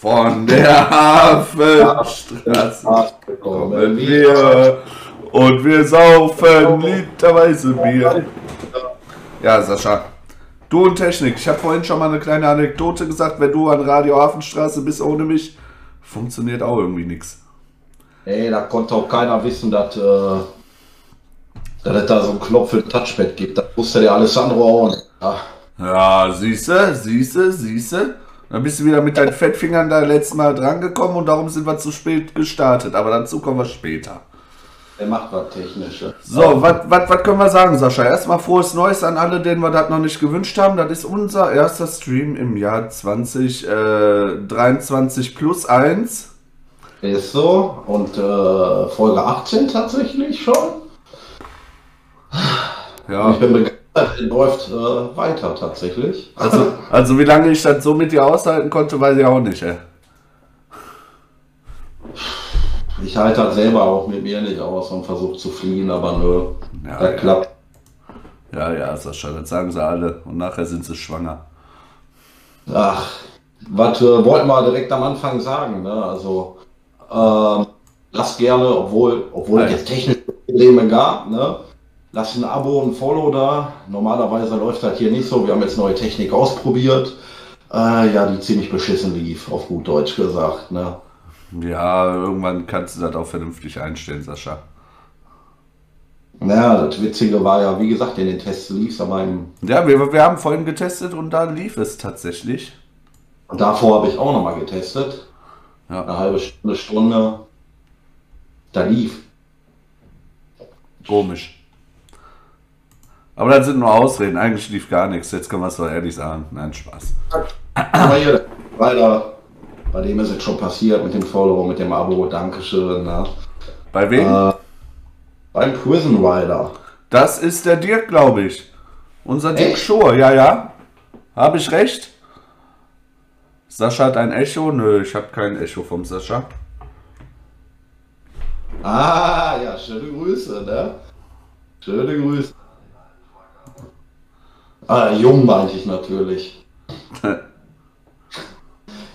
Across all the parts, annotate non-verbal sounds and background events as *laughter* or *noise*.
Von der Hafenstraße kommen wir und wir saufen literweise Bier. Ja, Sascha. Du und Technik. Ich habe vorhin schon mal eine kleine Anekdote gesagt. Wenn du an Radio Hafenstraße bist ohne mich, funktioniert auch irgendwie nichts. Ey, da konnte auch keiner wissen, dass, äh, dass es da so einen Knopf für ein Touchpad gibt. Das wusste der Alessandro auch nicht. Ja. Ja, siehste, siehste, siehste. Dann bist du wieder mit deinen Fettfingern da letztes Mal drangekommen und darum sind wir zu spät gestartet. Aber dazu kommen wir später. Der macht was Technisches. So, was können wir sagen, Sascha? Erstmal frohes Neues an alle, denen wir das noch nicht gewünscht haben. Das ist unser erster Stream im Jahr 2023 plus 1. Ist so. Und äh, Folge 18 tatsächlich schon. Ja. Ich bin begeistert. Läuft äh, weiter tatsächlich. Also, also wie lange ich das so mit dir aushalten konnte, weiß ich auch nicht, ey. Ich halte halt selber auch mit mir nicht aus und versuche zu fliehen, aber nö. Ja, das ja. klappt. Ja, ja, Sascha, das sagen sie alle. Und nachher sind sie schwanger. Ach, was äh, wollten wir direkt am Anfang sagen, ne? Also, ähm, lasst gerne, obwohl, obwohl es jetzt technische Probleme gab, ne? Lasst ein Abo und ein Follow da. Normalerweise läuft das hier nicht so. Wir haben jetzt neue Technik ausprobiert. Äh, ja, die ziemlich beschissen lief, auf gut Deutsch gesagt, ne? Ja, irgendwann kannst du das auch vernünftig einstellen, Sascha. Naja, das Witzige war ja, wie gesagt, in den Tests lief es aber im Ja, wir, wir haben vorhin getestet und da lief es tatsächlich. Und davor habe ich auch nochmal getestet. Ja. Eine halbe Stunde, Stunde. Da lief. Komisch. Aber das sind nur Ausreden. Eigentlich lief gar nichts. Jetzt können wir es doch ehrlich sagen. Nein, Spaß. Aber hier, weiter. Bei dem ist es schon passiert mit dem Follower, mit dem Abo. Dankeschön. Ne? Bei wem? Äh, beim Prison Rider. Das ist der Dirk, glaube ich. Unser Dirk Echt? Schur, ja, ja. Habe ich recht? Sascha hat ein Echo? Nö, ich habe kein Echo vom Sascha. Ah, ja, schöne Grüße, ne? Schöne Grüße. Ah, jung meinte ich natürlich. *laughs*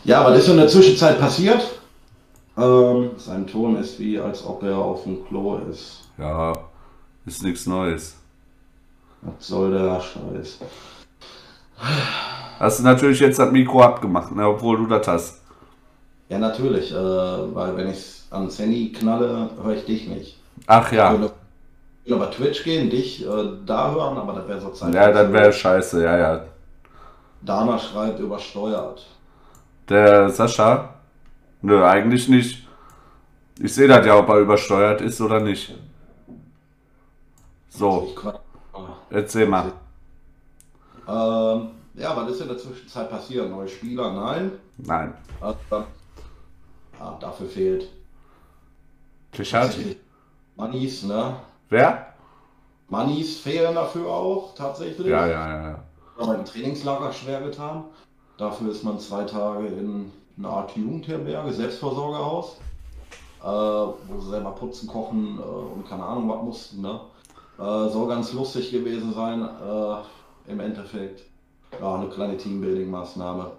Ja, was ist so in der Zwischenzeit passiert? Ähm, sein Ton ist wie, als ob er auf dem Klo ist. Ja, ist nichts Neues. Was soll der Scheiß? Hast du natürlich jetzt das Mikro abgemacht, ne, obwohl du das hast. Ja, natürlich, äh, weil wenn ich ans Handy knalle, höre ich dich nicht. Ach Ich ja. würde ich würde über Twitch gehen, dich äh, da hören, aber das wäre so Zeit. Ja, das wäre scheiße, ja, ja. Dana schreibt übersteuert. Der Sascha? Nö, eigentlich nicht. Ich sehe das ja, ob er übersteuert ist oder nicht. So, quatsch. erzähl mal. Ähm, ja, was ist in der Zwischenzeit passiert? Neue Spieler? Nein. Nein. Äh, ja, dafür fehlt Klischat? Moneys, ne? Wer? Moneys fehlen dafür auch tatsächlich. Ja, ja, ja, ja. Aber im Trainingslager schwer getan. Dafür ist man zwei Tage in einer Art Jugendherberge, Selbstversorgerhaus, äh, wo sie selber putzen, kochen äh, und keine Ahnung was mussten. Ne? Äh, soll ganz lustig gewesen sein. Äh, Im Endeffekt ja, eine kleine Teambuilding-Maßnahme.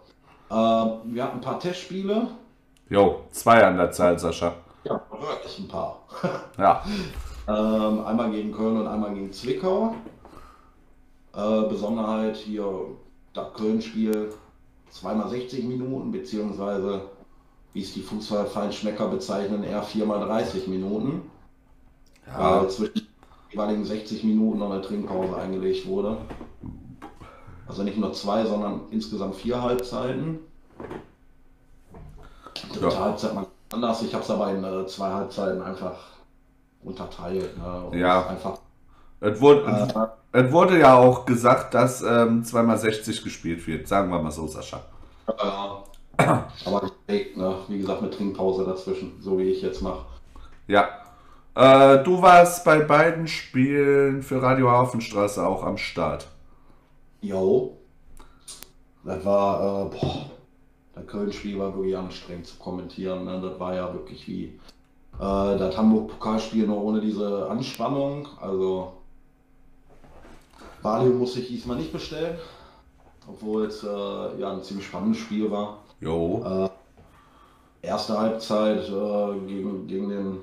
Äh, wir hatten ein paar Testspiele. Jo, zwei an der Zahl, Sascha. Ja, wirklich ein paar. *laughs* Ja. Ähm, einmal gegen Köln und einmal gegen Zwickau. Äh, Besonderheit hier, das Köln-Spiel zweimal 60 Minuten, beziehungsweise, wie es die Fußballfeinschmecker bezeichnen, eher viermal 30 Minuten. Ja. Weil zwischen den jeweiligen 60 Minuten noch eine Trinkpause eingelegt wurde. Also nicht nur zwei, sondern insgesamt vier Halbzeiten. Dritte Ja. Halbzeit mal anders. Ich habe es aber in äh, zwei Halbzeiten einfach unterteilt. Ne? Ja. Einfach, Es wurde, es wurde ja auch gesagt, dass ähm, zweimal 60 gespielt wird. Sagen wir mal so, Sascha. äh, aber ich, ne? wie gesagt, mit Trinkpause dazwischen, so wie ich jetzt mache. Ja. Äh, du warst bei beiden Spielen für Radio Hafenstraße auch am Start. Jo. Das war, äh, boah, der Köln-Spiel war wirklich anstrengend zu kommentieren. Ne? Das war ja wirklich wie äh, das Hamburg-Pokalspiel nur ohne diese Anspannung. Also Valium muss ich diesmal nicht bestellen, obwohl es äh, ja ein ziemlich spannendes Spiel war. Jo. Äh, erste Halbzeit äh, gegen, gegen den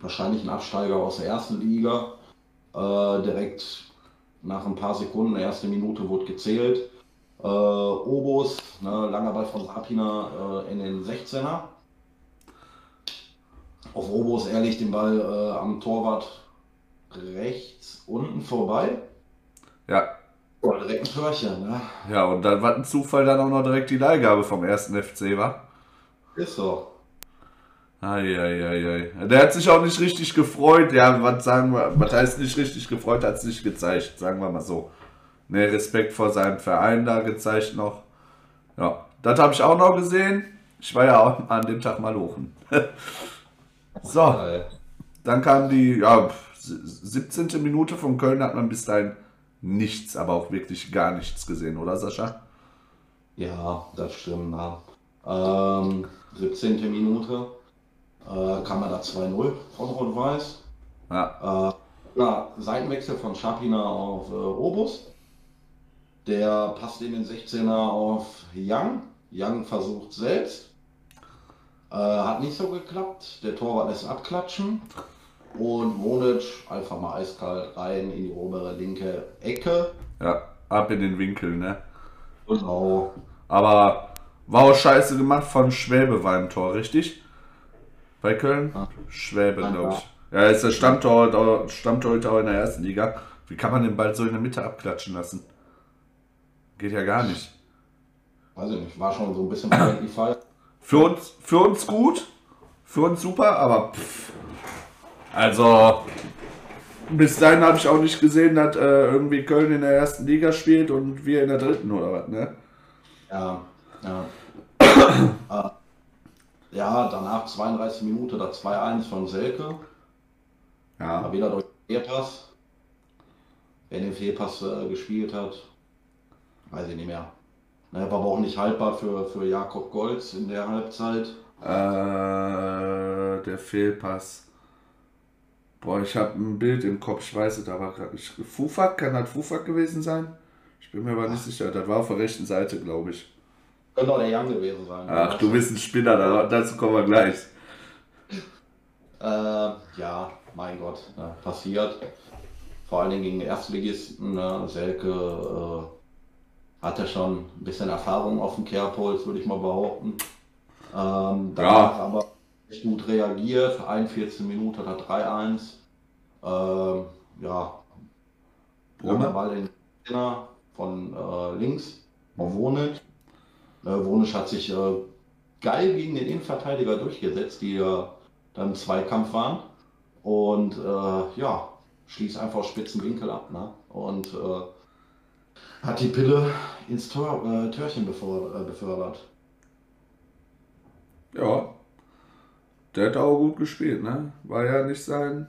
wahrscheinlichen Absteiger aus der ersten Liga. Äh, direkt nach ein paar Sekunden, erste Minute wurde gezählt. Äh, Obus, ne, langer Ball von Sapina äh, in den 16er. Auf Obus ehrlich den Ball äh, am Torwart rechts unten vorbei. Ja. Oh, direkt ein Törchen, ne? Ja, und dann war ein Zufall dann auch noch direkt die Leihgabe vom ersten FC, war? Ist so. Eieiei. Der hat sich auch nicht richtig gefreut. Ja, was sagen wir, was heißt nicht richtig gefreut, hat es nicht gezeigt, sagen wir mal so. Ne, Respekt vor seinem Verein da gezeigt noch. Ja, das habe ich auch noch gesehen. Ich war ja auch an dem Tag mal lochen. *laughs* so, dann kam die ja, 17. Minute von Köln, hat man bis dahin nichts, aber auch wirklich gar nichts gesehen, oder Sascha? Ja, das stimmt. Ja. Ähm, 17. Minute äh, kam er da 2-0 von Rot-Weiß. Ja, Äh, ja, Seitenwechsel von Schapina auf äh, Obus. Der passt in den 16er auf Young. Young versucht selbst. Äh, hat nicht so geklappt. Der Torwart lässt abklatschen. Und Monic einfach mal eiskalt rein in die obere linke Ecke. ja, ab in den Winkel, ne? Genau. Aber war auch scheiße gemacht von Schwäbe war im Tor, richtig? Bei Köln? Ja. Schwäbe, Ja, glaube ich. Ja, ist der Stammtorhüter Stammtorhüter auch in der ersten Liga. Wie kann man den Ball so in der Mitte abklatschen lassen? Geht ja gar nicht. Weiß ich nicht, war schon so ein bisschen Fall. Für uns, für uns gut, für uns super, aber pff. Also, bis dahin habe ich auch nicht gesehen, dass äh, irgendwie Köln in der ersten Liga spielt und wir in der dritten oder was, ne? Ja, ja. äh, *coughs* ja, danach 32 Minuten, da 2-1 von Selke. Ja. Mal wieder durch den Fehlpass. Wer den Fehlpass äh, gespielt hat, weiß ich nicht mehr. Ne, war aber auch nicht haltbar für, für Jakob Golz in der Halbzeit. Äh, der Fehlpass. Boah, ich habe ein Bild im Kopf, ich weiß es aber. Fufak, kann das Fufak gewesen sein? Ich bin mir aber nicht sicher. Das war auf der rechten Seite, glaube ich. Könnte auch der Young gewesen sein. Ach, du bist ein Spinner, da- dazu kommen wir gleich. Äh, ja, mein Gott, ne, passiert. Vor allen Dingen gegen Erstligisten. Ne, Selke äh, hat ja schon ein bisschen Erfahrung auf dem Kerbholz, würde ich mal behaupten. Ähm, danach aber gut reagiert. 41 Minuten hat er 3-1. Ähm, ja, der Ball in den Zehner von äh, links auf Wonic. Äh, Wonic hat sich äh, geil gegen den Innenverteidiger durchgesetzt, die äh, dann im Zweikampf waren. Und äh, ja, schließt einfach spitzen Winkel ab. Ne? Und äh, hat die Pille ins Tor, äh, Törchen beför, äh, befördert. Ja. Der hat auch gut gespielt, ne? War ja nicht sein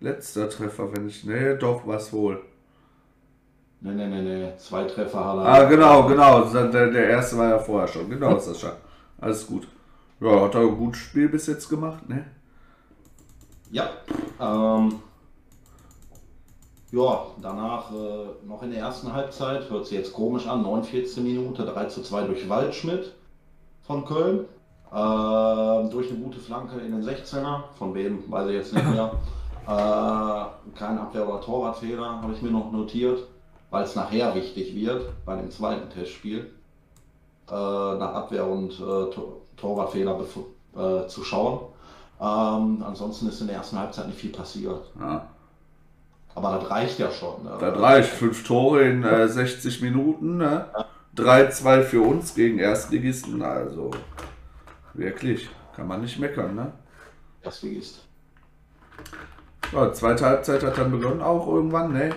letzter Treffer, wenn ich. Nee, doch, was wohl. Ne, ne, ne, ne. Zwei Treffer hat er. Ah, genau, genau. Der, der erste war ja vorher schon. Genau, Sascha. Alles gut. Ja, hat er ein gutes Spiel bis jetzt gemacht, ne? Ja, ähm, ja, danach äh, noch in der ersten Halbzeit, hört sich jetzt komisch an, 49. Minute, 3 zu 2 durch Waldschmidt von Köln. Äh, durch eine gute Flanke in den 16er, von wem weiß ich jetzt nicht mehr. *laughs* äh, kein Abwehr- oder Torwartfehler, habe ich mir noch notiert, weil es nachher wichtig wird bei dem zweiten Testspiel. Äh, nach Abwehr- und äh, Tor Torwartfehler äh, zu schauen. Ähm, ansonsten ist in der ersten Halbzeit nicht viel passiert. Ja. Aber das reicht ja schon. Ne? Das reicht. Fünf Tore in äh, 60 Minuten, ne? 3-2 für uns gegen Erstligisten. Also, wirklich. Kann man nicht meckern, ne? Das ist. Ja, zweite Halbzeit hat dann begonnen auch irgendwann, ne?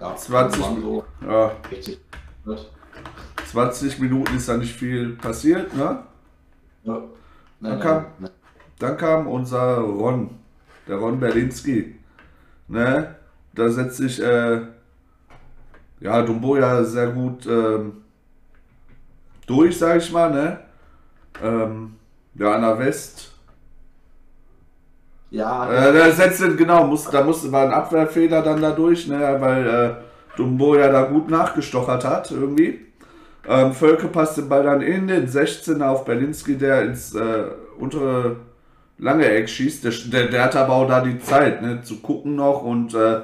Ja, 20 irgendwann so Ja, 60 wird. 20 Minuten ist da nicht viel passiert, ne? Ja. Ne, Dann kam- ne. Dann kam unser Ron, der Ron Berlinski. Ne? Da setzt sich äh, ja, Dumboja sehr gut ähm, durch, sag ich mal, ne? Ähm, ja, an der West. Ja, Äh, da setzte, genau, muss, da musste, war ein Abwehrfehler dann dadurch, ne, weil äh, Dumbo ja da gut nachgestochert hat, irgendwie. Ähm, Völke passt den Ball dann in den 16er auf Berlinski, der ins äh, untere lange Eck schießt. Der, der, der hatte aber auch da die Zeit, ne, zu gucken noch und äh,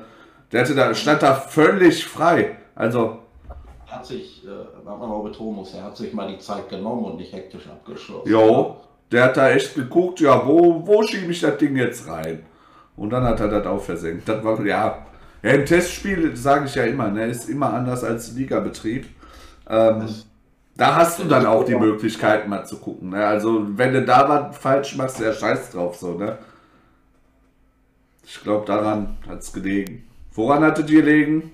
der hatte da, stand da völlig frei. Also, hat sich, äh, was man auch betonen muss, er hat sich mal die Zeit genommen und nicht hektisch abgeschlossen. jo, der hat da echt geguckt, ja, wo, wo schiebe ich das Ding jetzt rein? Und dann hat er das auch versenkt. Das war, ja, ja im Testspiel sage ich ja immer, ne, ist immer anders als Ligabetrieb. Ähm, da hast du dann auch die Möglichkeit mal zu gucken. Ne? Also wenn du da was falsch machst, ja scheiß drauf so, ne? Ich glaube, daran hat es gelegen. Woran hattet ihr gelegen?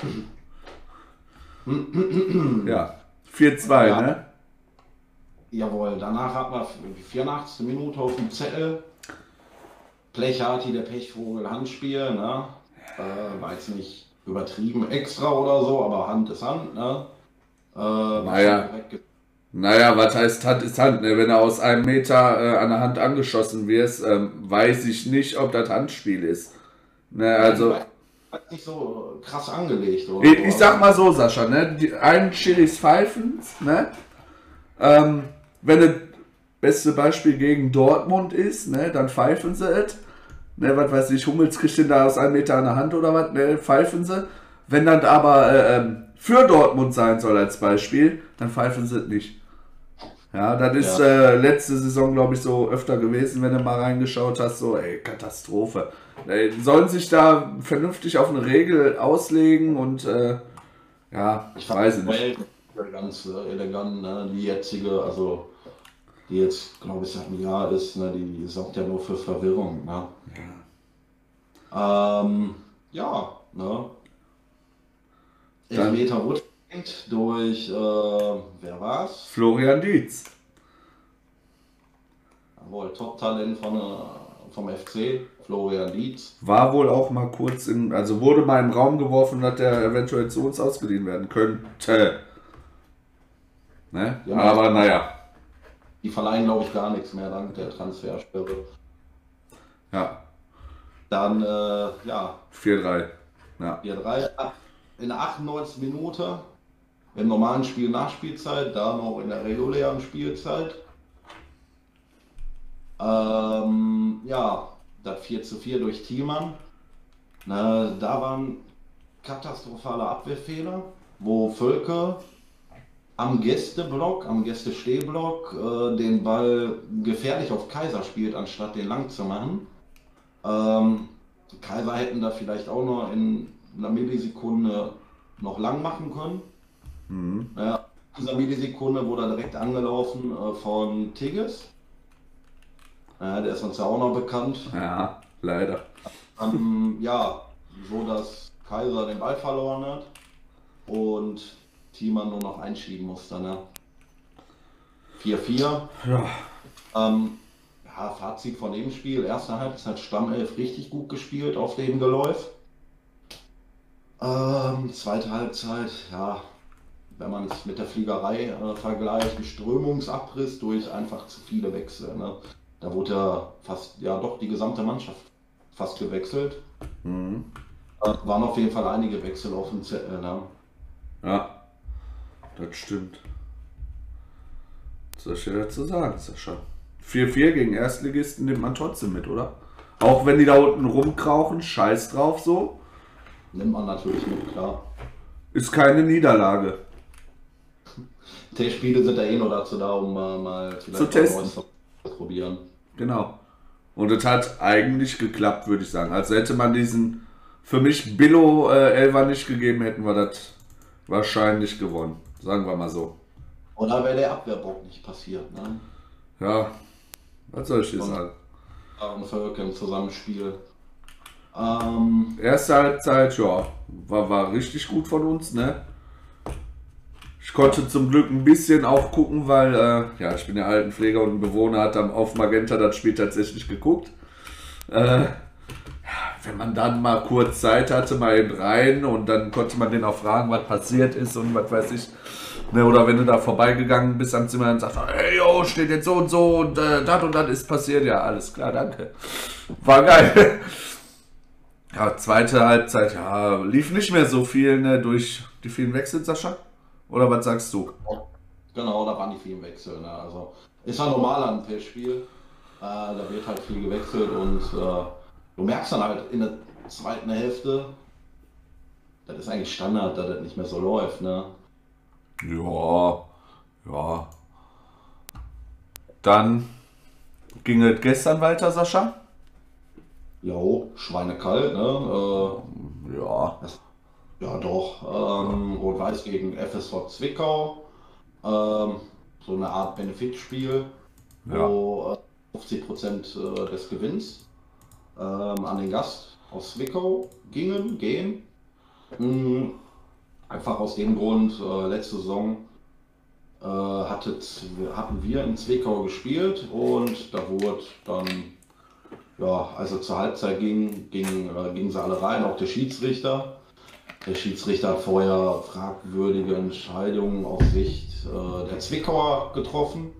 *laughs* ja, 4-2, Ja. ne? Jawohl, danach hat man die 84. Minute auf dem Zettel. Plecharti, der Pechvogel, Handspiel, ne? Äh, war jetzt nicht übertrieben extra oder so, aber Hand ist Hand, ne? Äh, Naja. Naja, was heißt Hand ist Hand? Ne? Wenn du aus einem Meter äh, an der Hand angeschossen wirst, ähm, weiß ich nicht, ob das Handspiel ist. Ne, also, Hat nicht so krass angelegt, oder? ich, ich sag mal so, Sascha, ne? Die einen Chilis pfeifen, ne? Ähm, wenn das beste Beispiel gegen Dortmund ist, ne, dann pfeifen sie es. Ne, was weiß ich, Hummels kriegt den da aus einem Meter an der Hand oder was, ne, pfeifen sie. Wenn dann aber äh, ähm, für Dortmund sein soll als Beispiel, dann pfeifen sie es nicht. Ja, das ist Ja. äh, letzte Saison, glaube ich, so öfter gewesen, wenn du mal reingeschaut hast, so, ey, Katastrophe. Ey, sollen sich da vernünftig auf eine Regel auslegen und, äh, ja, ich weiß nicht. Welt ganz äh, elegant, ne? Die jetzige, also die jetzt, glaube ich, seit einem Jahr ist, ne? die sorgt ja nur für Verwirrung, ne? Ähm, ja, ne? Elfmeter Rückenwind durch, äh, wer war's? Florian Dietz. Jawohl, Top-Talent von, äh, vom FC, Florian Dietz. War wohl auch mal kurz in, also wurde mal im Raum geworfen, dass der eventuell zu uns ausgeliehen werden könnte. Ne? Ja. Aber naja, Die verleihen, glaube ich, gar nichts mehr dank der Transfersperre. ja, Dann, äh, ja, 4-3. Ja. 4-3 in der 98 Minute im normalen Spiel Nachspielzeit, da noch in der regulären Spielzeit. Ähm, ja, das 4 zu 4 durch Thielmann. Ne, da waren katastrophale Abwehrfehler, wo Völke am Gästeblock, am Gästestehblock äh, den Ball gefährlich auf Kaiser spielt, anstatt den lang zu machen. Ähm, Kaiser hätten da vielleicht auch noch in einer Millisekunde noch lang machen können. Mhm. Ja, in dieser Millisekunde wurde er direkt angelaufen äh, von Tigges. Ja, der ist uns ja auch noch bekannt. ja, leider. Ähm, ja, so dass Kaiser den Ball verloren hat und Thiemann nur noch einschieben musste. Ne? 4-4. Ja, Ähm, ja, Fazit von dem Spiel. Erste Halbzeit Stammelf richtig gut gespielt auf dem Geläuf. Ähm, zweite Halbzeit, ja, wenn man es mit der Fliegerei äh, vergleicht, ein Strömungsabriss durch einfach zu viele Wechsel. Ne? Da wurde ja fast, ja doch die gesamte Mannschaft fast gewechselt. mhm. Äh, waren auf jeden Fall einige Wechsel auf dem Zettel. Ne? ja, das stimmt. Was soll ich dir dazu sagen, Sascha? 4-4 gegen Erstligisten nimmt man trotzdem mit, oder? Auch wenn die da unten rumkrauchen, scheiß drauf so. Nimmt man natürlich mit, klar. Ist keine Niederlage. T-Spiele sind ja eh nur dazu da, um mal vielleicht Zu was testen. Zu probieren. Genau. Und es hat eigentlich geklappt, würde ich sagen. Also hätte man diesen für mich Billo äh, Elfer nicht gegeben, hätten wir das wahrscheinlich gewonnen. Sagen wir mal so. Oder wäre der Abwehrbock nicht passiert, ne? Ja, was soll ich dir Und- sagen? Aaron Völke im Zusammenspiel. Ähm, Erste Halbzeit, ja, war, war richtig gut von uns, ne? Ich konnte zum Glück ein bisschen auch gucken, weil, äh, ja, ich bin ja Altenpfleger und ein Bewohner hat dann auf Magenta das Spiel tatsächlich geguckt. Äh, wenn man dann mal kurz Zeit hatte, mal eben rein und dann konnte man den auch fragen, was passiert ist und was weiß ich. Ne, oder wenn du da vorbeigegangen bist am Zimmer und sagst, hey, yo, steht jetzt so und so und äh, das und das ist passiert. Ja, alles klar, danke. War geil. Ja, zweite Halbzeit, ja, lief nicht mehr so viel, ne, durch die vielen Wechsel, Sascha? Oder was sagst du? Genau, da waren die vielen Wechsel, ne, also ist ja normal an einem Testspiel. Äh, da wird halt viel gewechselt und äh, du merkst dann halt in der zweiten Hälfte, das ist eigentlich Standard, dass das nicht mehr so läuft, ne? Ja, ja. Dann ging es gestern weiter, Sascha? Jo, schweinekalt, ne? Äh, ja. Das, ja, doch. Ähm, Rot-Weiß gegen FSV Zwickau. Ähm, so eine Art Benefitspiel, ja. wo äh, 50% äh, des Gewinns ähm, an den Gast aus Zwickau gingen, gehen. Mhm. Einfach aus dem Grund, äh, letzte Saison äh, hattet, hatten wir in Zwickau gespielt und da wurde dann, ja, also zur Halbzeit ging, ging, äh, gingen sie alle rein, auch der Schiedsrichter. Der Schiedsrichter hat vorher fragwürdige Entscheidungen aus Sicht äh, der Zwickauer getroffen.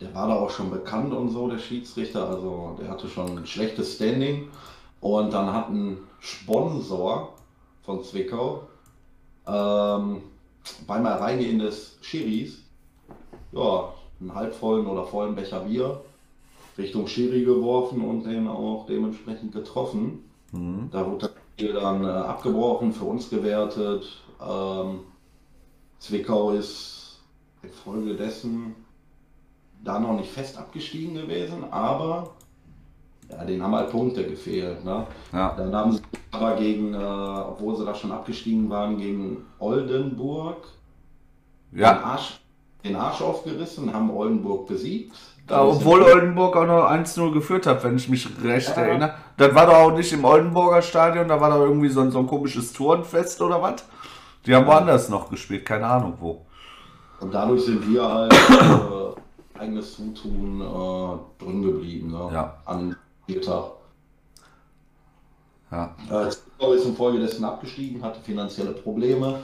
Der war da auch schon bekannt und so, der Schiedsrichter. Also der hatte schon ein schlechtes Standing. Und dann hat ein Sponsor von Zwickau ähm, beim Reingehen des Schiris ja, einen halbvollen oder vollen Becher Bier Richtung Schiri geworfen und den auch dementsprechend getroffen. Mhm. Da wurde Spiel dann äh, abgebrochen, für uns gewertet. Ähm, Zwickau ist infolgedessen da noch nicht fest abgestiegen gewesen, aber ja, denen haben halt Punkte gefehlt. Ne? Ja. Dann haben sie aber gegen, äh, obwohl sie da schon abgestiegen waren, gegen Oldenburg ja. Arsch, den Arsch aufgerissen, haben Oldenburg besiegt. Ja, obwohl Oldenburg auch noch 1-0 geführt hat, wenn ich mich recht ja. erinnere. Das war doch auch nicht im Oldenburger Stadion, da war doch irgendwie so ein, so ein komisches Turnfest oder was. Die haben woanders noch gespielt, keine Ahnung wo. Und dadurch sind wir halt äh, eigenes Zutun äh, drin geblieben, ne? Ja. An Spieltag. Ja. Äh, ist infolgedessen abgestiegen, hatte finanzielle Probleme.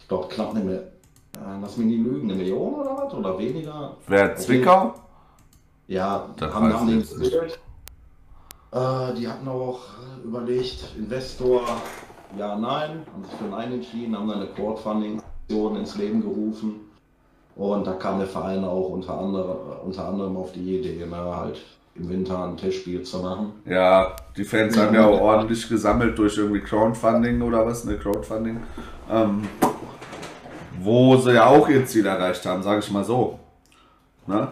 Ich glaube knapp eine, äh, lass mich nicht lügen, eine Million oder was? Oder weniger? Wer, Zwickau? Ja, das haben, haben den gespielt. Äh, die hatten auch überlegt, Investor, ja, nein, haben sich für Nein entschieden, haben dann eine Crowdfunding-Aktion ins Leben gerufen. Und da kam der Verein auch unter anderem, unter anderem auf die Idee, ne, halt im Winter ein Testspiel zu machen. Ja, die Fans haben ja auch ordentlich gesammelt durch irgendwie Crowdfunding oder was, ne, Crowdfunding. Ähm, wo sie ja auch ihr Ziel erreicht haben, sage ich mal so. Ne?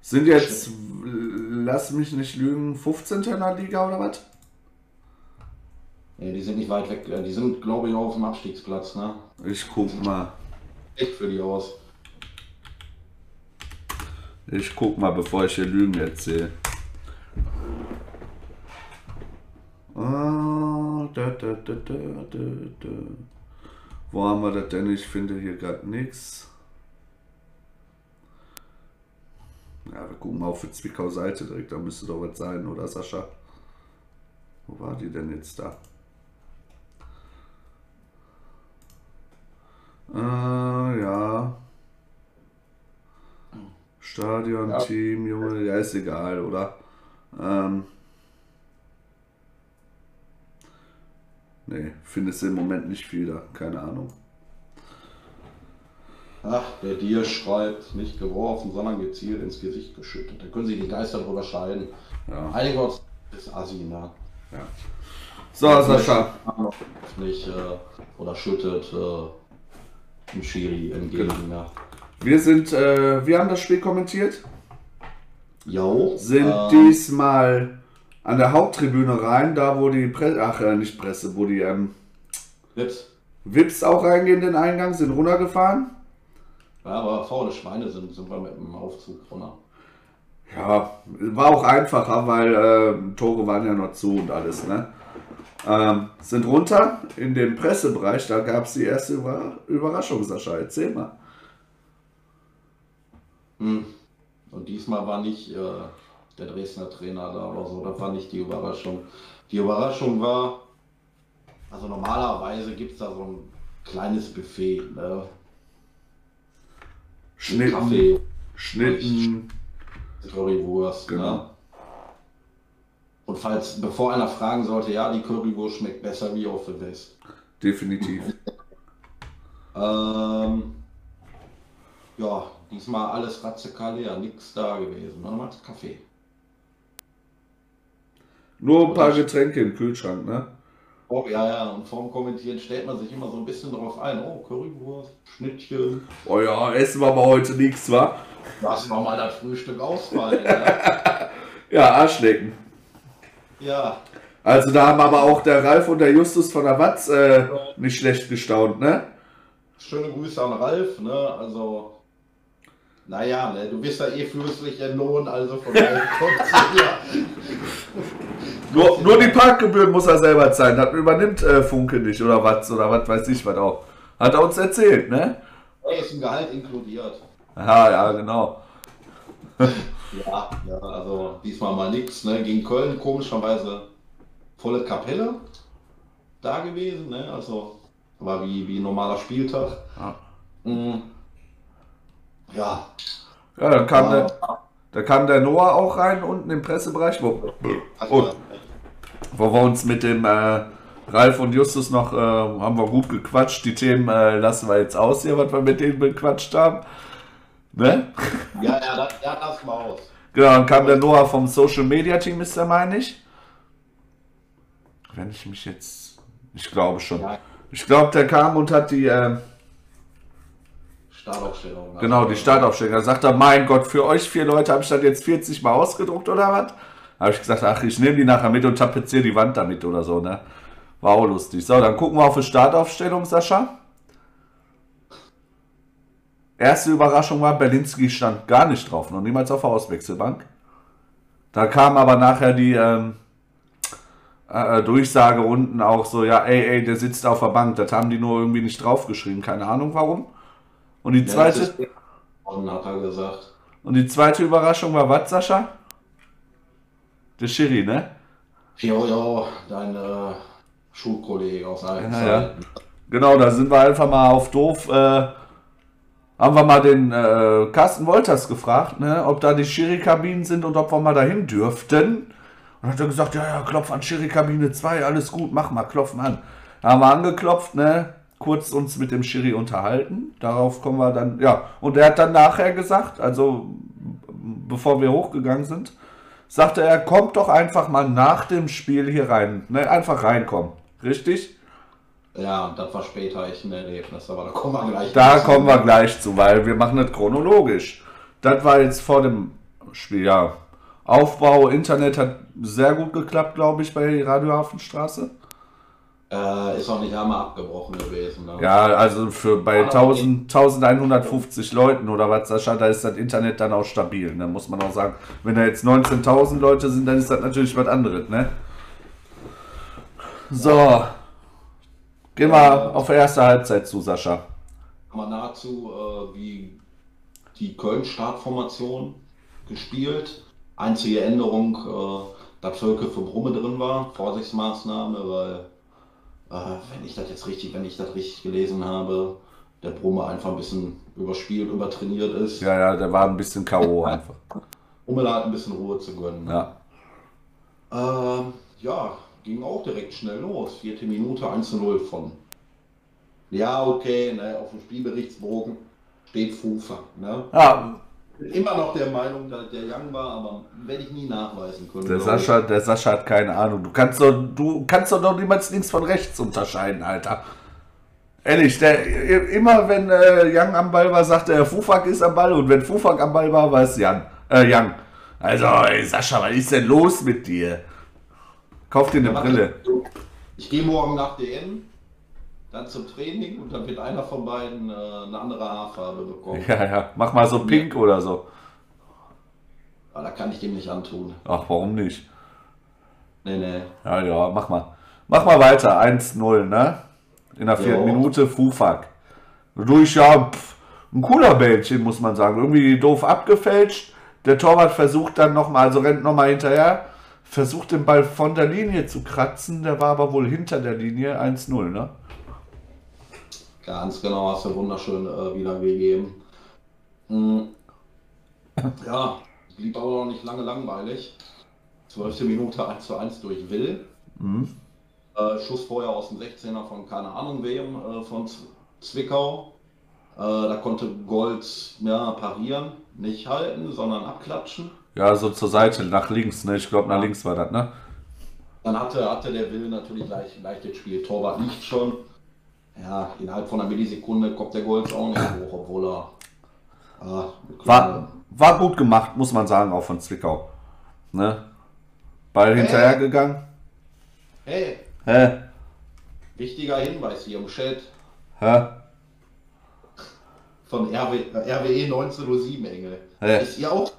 Sind jetzt, lass mich nicht lügen, 15. in der Liga oder was? Ja, die sind nicht weit weg. Die sind, glaube ich, auch auf dem Abstiegsplatz. Ne? Ich guck mal. Echt für die aus. Ich guck mal, bevor ich hier Lügen erzähle. Ah, da, da, da, da, da, da. Wo haben wir das denn? Ich finde hier gerade nichts. Ja, wir gucken mal auf die Zwickau Seite direkt, da müsste doch was sein, oder Sascha? Wo war die denn jetzt da? Äh, ja. Stadion, ja. Team, Junge, ja, ist egal, oder? Ähm, nee, findest du im Moment nicht viel da, keine Ahnung. Ach, der Dir schreibt, nicht geworfen, sondern gezielt ins Gesicht geschüttet. Da können sich die Geister drüber scheiden. Ja. Einige ist Assi, ne? Ja. So, Sascha. Nicht, äh, oder schüttet äh, dem Schiri entgegen, genau. ja. Wir sind, äh, wir haben das Spiel kommentiert. Jo. Sind äh, diesmal an der Haupttribüne rein, da wo die Presse, ach äh, nicht Presse, wo die ähm, Vips. Vips auch reingehen den Eingang, sind runtergefahren. Ja, aber faule Schweine sind, sind wir mit dem Aufzug runter. Ja, war auch einfacher, weil äh, Tore waren ja noch zu und alles, ne? Ähm, sind runter in den Pressebereich, da gab es die erste Über Überraschung, Sascha. Erzähl mal. Hm. Und diesmal war nicht äh, der Dresdner Trainer da oder so, das war nicht die Überraschung. Die Überraschung war, also normalerweise gibt es da so ein kleines Buffet. Ne? Schnitten, Kaffee, Schnitten. Currywurst. Genau. Ne? Und falls, bevor einer fragen sollte, ja, die Currywurst schmeckt besser wie auf der West. Definitiv. *laughs* Ähm, ja, diesmal alles radikal leer, nichts da gewesen. Nochmal Kaffee. Nur ein paar Getränke im Kühlschrank, ne? Oh, ja, ja, und vorm Kommentieren stellt man sich immer so ein bisschen drauf ein. Oh, Currywurst, Schnittchen. Oh ja, essen wir aber heute nichts, wa? Lass mal mal das Frühstück ausfallen. *laughs* ne? Ja, Arschlecken. ja, Also da haben aber auch der Ralf und der Justus von der Watz äh, nicht schlecht gestaunt, ne? schöne Grüße an Ralf. Ne? Also, naja, ne, du bist ja eh fürstlich entlohnt, also von daher *laughs* kommt's ja. Nur, nur die Parkgebühren muss er selber zahlen. Das übernimmt äh, Funke nicht oder was oder was weiß ich was auch. Hat er uns erzählt, ne? Hey, ist ein Gehalt inkludiert. Ja, ja, genau. *laughs* Ja, ja, also diesmal mal nichts. Ne? Gegen Köln komischerweise volle Kapelle da gewesen. Ne? Also war wie, wie ein normaler Spieltag. Ja. Mhm. Ja, Ja, dann kam, der, da kam der Noah auch rein unten im Pressebereich, wo, also, wo wir uns mit dem äh, Ralf und Justus noch, äh, haben wir gut gequatscht. Die Themen äh, lassen wir jetzt aus hier, was wir mit denen bequatscht haben. Ne? ja, ja, das, ja, das war aus. Genau, dann kam der Noah vom Social Media Team, ist der, meine ich. Wenn ich mich jetzt. Ich glaube schon. Ich glaube, der kam und hat die, äh, Startaufstellung. genau, die Startaufstellung. Da sagt er, mein Gott, für euch vier Leute habe ich das jetzt 40 Mal ausgedruckt oder was? Habe ich gesagt, ach, ich nehme die nachher mit und tapeziere die Wand damit oder so, ne? War auch lustig. So, dann gucken wir auf die Startaufstellung, Sascha. Erste Überraschung war, Berlinski stand gar nicht drauf, noch niemals auf der Auswechselbank. Da kam aber nachher die ähm, äh, Durchsage unten auch so, ja, ey, ey, der sitzt auf der Bank. Das haben die nur irgendwie nicht draufgeschrieben, keine Ahnung warum. Und die zweite, Und hat er gesagt. und die zweite Überraschung war was, Sascha? Der Schiri, ne? Jo, jo, dein äh, Schulkollege aus alten Ja, ja. Genau, da sind wir einfach mal auf doof. Äh, haben wir mal den äh, Carsten Wolters gefragt, ne, ob da die Schiri-Kabinen sind und ob wir mal dahin dürften. Und hat er gesagt, ja, ja, klopf an Schiri-Kabine 2, alles gut, mach mal, klopfen an. Da haben wir angeklopft, ne, kurz uns mit dem Schiri unterhalten. Darauf kommen wir dann, ja. Und er hat dann nachher gesagt, also bevor wir hochgegangen sind, sagte er, kommt doch einfach mal nach dem Spiel hier rein. Ne, einfach reinkommen. Richtig? Ja, und das war später echt ein Erlebnis, aber da kommen wir gleich. Da dazu. kommen wir gleich zu, weil wir machen das chronologisch. Das war jetzt vor dem Spiel, ja. Aufbau, Internet hat sehr gut geklappt, glaube ich, bei Radio Hafenstraße. Äh, ist auch nicht einmal abgebrochen gewesen. Ne? Ja, also für bei 1000, 1150 Leuten oder was, Sascha, da ist das Internet dann auch stabil. Ne? Muss man auch sagen, wenn da jetzt 19.000 Leute sind, dann ist das natürlich was anderes, ne? So. Gehen wir auf erste Halbzeit zu, Sascha. Haben wir nahezu äh, wie die Köln-Startformation gespielt. Einzige Änderung, äh, dass Völke für Brumme drin war. Vorsichtsmaßnahme, weil, äh, wenn ich das jetzt richtig, wenn ich das richtig gelesen habe, der Brumme einfach ein bisschen überspielt, übertrainiert ist. Ja, ja, der war ein bisschen K.O. *laughs* einfach. Brumme hat ein bisschen Ruhe zu gönnen. Ja. Ähm, ja, ging auch direkt schnell los. Vierte Minute 1 zu 0 von. Ja, okay, ne, auf dem Spielberichtsbogen steht Fufa. Ne? Ja, immer noch der Meinung, dass der Young war, aber werde ich nie nachweisen können. Der. Sascha, der Sascha hat keine Ahnung. Du kannst doch, du kannst doch noch niemals links von rechts unterscheiden, Alter. Ehrlich, der, immer wenn äh, Young am Ball war, sagte er, Fufak ist am Ball und wenn Fufak am Ball war, war es Jan, äh, Young. Also, ey, Sascha, was ist denn los mit dir? Kauf dir eine Brille. Ich gehe morgen nach DM, dann zum Training und dann wird einer von beiden äh, eine andere Haarfarbe bekommen. Ja, ja, mach mal so pink oder so. Aber da kann ich dem nicht antun. Ach, warum nicht? Nee, nee. Ja, ja, mach mal. Mach mal weiter, 1-0, ne? In der vierten Ja. Minute Fufak. Durch, ja, pff, ein cooler Bällchen, muss man sagen. Irgendwie doof abgefälscht. Der Torwart versucht dann nochmal, also rennt nochmal hinterher, versucht den Ball von der Linie zu kratzen. Der war aber wohl hinter der Linie 1-0, ne? Ganz genau, hast du wunderschön äh, wiedergegeben. Mhm. Ja, blieb aber noch nicht lange langweilig. 12. Minute 1 zu 1 durch Will. Mhm. Äh, Schuss vorher aus dem 16er von keine Ahnung wem, äh, von Zwickau. Äh, da konnte Gold ja, parieren, nicht halten, sondern abklatschen. Ja, so zur Seite, nach links, ne? Ich glaube, nach links war das, ne? Dann hatte, hatte der Will natürlich leicht, leicht das Spiel. Torwart liegt schon. Ja, innerhalb von einer Millisekunde kommt der Gold auch nicht hoch, obwohl er. Äh, war, war gut gemacht, muss man sagen, auch von Zwickau. Ne? Ball hey. hinterhergegangen. Hey. Hä? Wichtiger Hinweis hier im Chat. Hä? Von RW, RWE 1907, Engel. Hä? Ist ihr auch?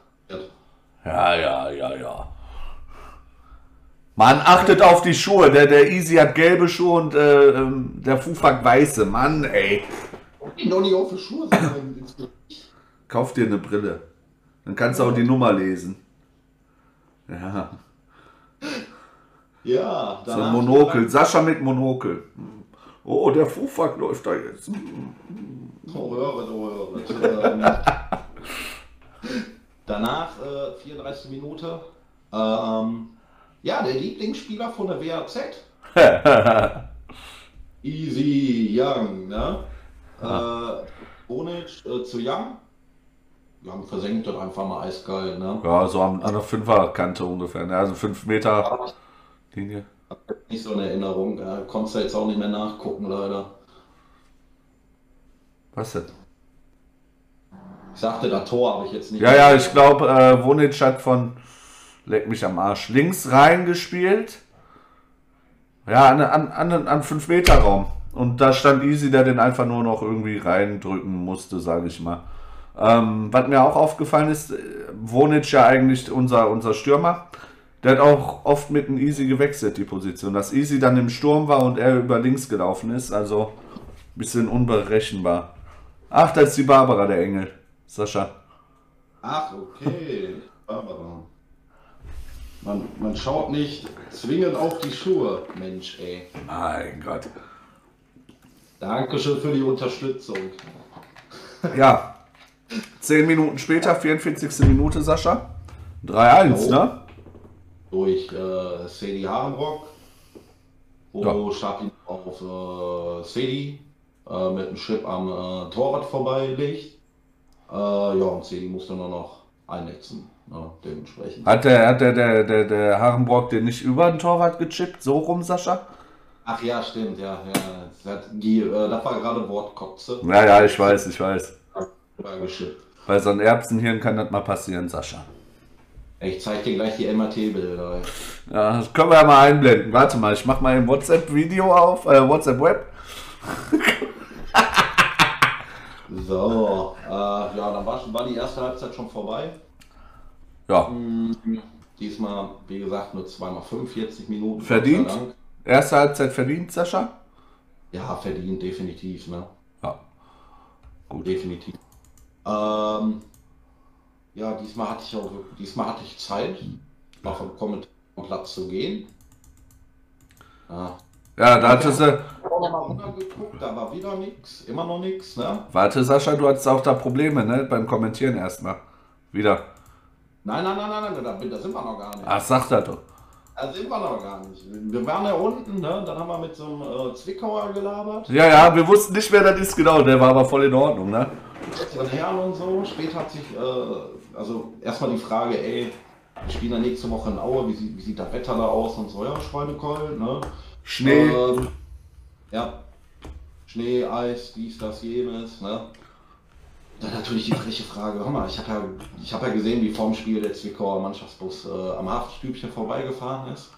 Ja, ja, ja, ja. Mann, achtet auf die Schuhe. Der, der Easy hat gelbe Schuhe und äh, ähm, der Fufak weiße. Mann, ey. Noch nicht auf die Schuhe Kauf dir eine Brille. Dann kannst du auch die Nummer lesen. Ja. Ja, so ein Monokel. Sascha mit Monokel. Oh, der Fufak läuft da jetzt. Oh, höre, oh, höre. *laughs* Danach, äh, 34 Minute, ähm, ja, der Lieblingsspieler von der WAZ. *laughs* Easy Young, ne? Äh, Bonic äh, zu Young. Young versenkt das einfach mal eiskalt, ne? Ja, so an, an der Fünferkante ungefähr, ne? Also 5 Meter Linie. Nicht so eine Erinnerung, äh, konntest du jetzt auch nicht mehr nachgucken, leider. Was denn? Ich sagte, das Tor habe ich jetzt nicht. Ja, ja, ich glaube, äh, Wonic hat von leck mich am Arsch, links reingespielt. Ja, an, an, an, an 5-Meter-Raum. Und da stand Easy, der den einfach nur noch irgendwie reindrücken musste, sage ich mal. Ähm, was mir auch aufgefallen ist, äh, Wonic ja eigentlich unser, unser Stürmer. Der hat auch oft mit dem Easy gewechselt, die Position. Dass Easy dann im Sturm war und er über links gelaufen ist, also ein bisschen unberechenbar. Ach, da ist die Barbara, der Engel. Sascha. Ach, okay. Barbara. Man, man schaut nicht zwingend auf die Schuhe, Mensch, ey. Mein Gott. Dankeschön für die Unterstützung. *laughs* Ja. Zehn Minuten später, 44. Minute, Sascha. 3-1, ne? Durch äh, Sedi Harenbrock. Wo ja. Schapi auf äh, Sedi äh, mit einem Chip am äh, Torwart vorbeilegt. Äh, ja, und Sedi musste nur noch einnetzen. Ja, dementsprechend. Hat der, hat der, der, der, der Harenbrock den nicht über den Torwart gechippt? So rum, Sascha? Ach ja, stimmt, ja. ja. Die, äh, das war gerade Wortkotze. Ja, ja, ich weiß, ich weiß. Bei so einem Erbsenhirn kann das mal passieren, Sascha. Ich zeig dir gleich die MAT-Bilder. Ja, das können wir ja mal einblenden. Warte mal, ich mach mal ein WhatsApp-Video auf, äh, WhatsApp-Web. *laughs* so, äh, ja, dann war, war die erste Halbzeit schon vorbei. Ja. Mm, diesmal, wie gesagt, nur zweimal 45 Minuten. Verdient? Erste Halbzeit verdient, Sascha? Ja, verdient, definitiv, ne? Ja. Gut. Definitiv. Ähm, ja, diesmal hatte ich auch diesmal hatte ich Zeit, mal vom Kommentarplatz zu gehen. Ja. Ja, da hattest du. Da war wieder nichts, immer noch nichts, ne? Warte, Sascha, du hattest auch da Probleme, ne? Beim Kommentieren erstmal. Wieder. Nein, nein, nein, nein, nein, da, sind wir noch gar nicht. Ach, sag das doch. Da sind wir noch gar nicht. Wir waren ja unten, ne? Dann haben wir mit so einem äh, Zwickauer gelabert. Ja, ja, wir wussten nicht, wer das ist, genau. Der war aber voll in Ordnung, ne? Älteren Herren und so. Später hat sich, äh, also erstmal die Frage, ey, wir spielen ja nächste Woche in Aue, wie sieht, wie sieht das Wetter da aus und so, ja, Schweinekeul, ne? Schnee. Ähm, ja. Schnee, Eis, dies, das, jenes, ne? Dann natürlich die freche Frage, hör mal, ich habe ja, hab ja gesehen, wie vorm Spiel der Zwickauer Mannschaftsbus äh, am Haftstübchen vorbeigefahren ist.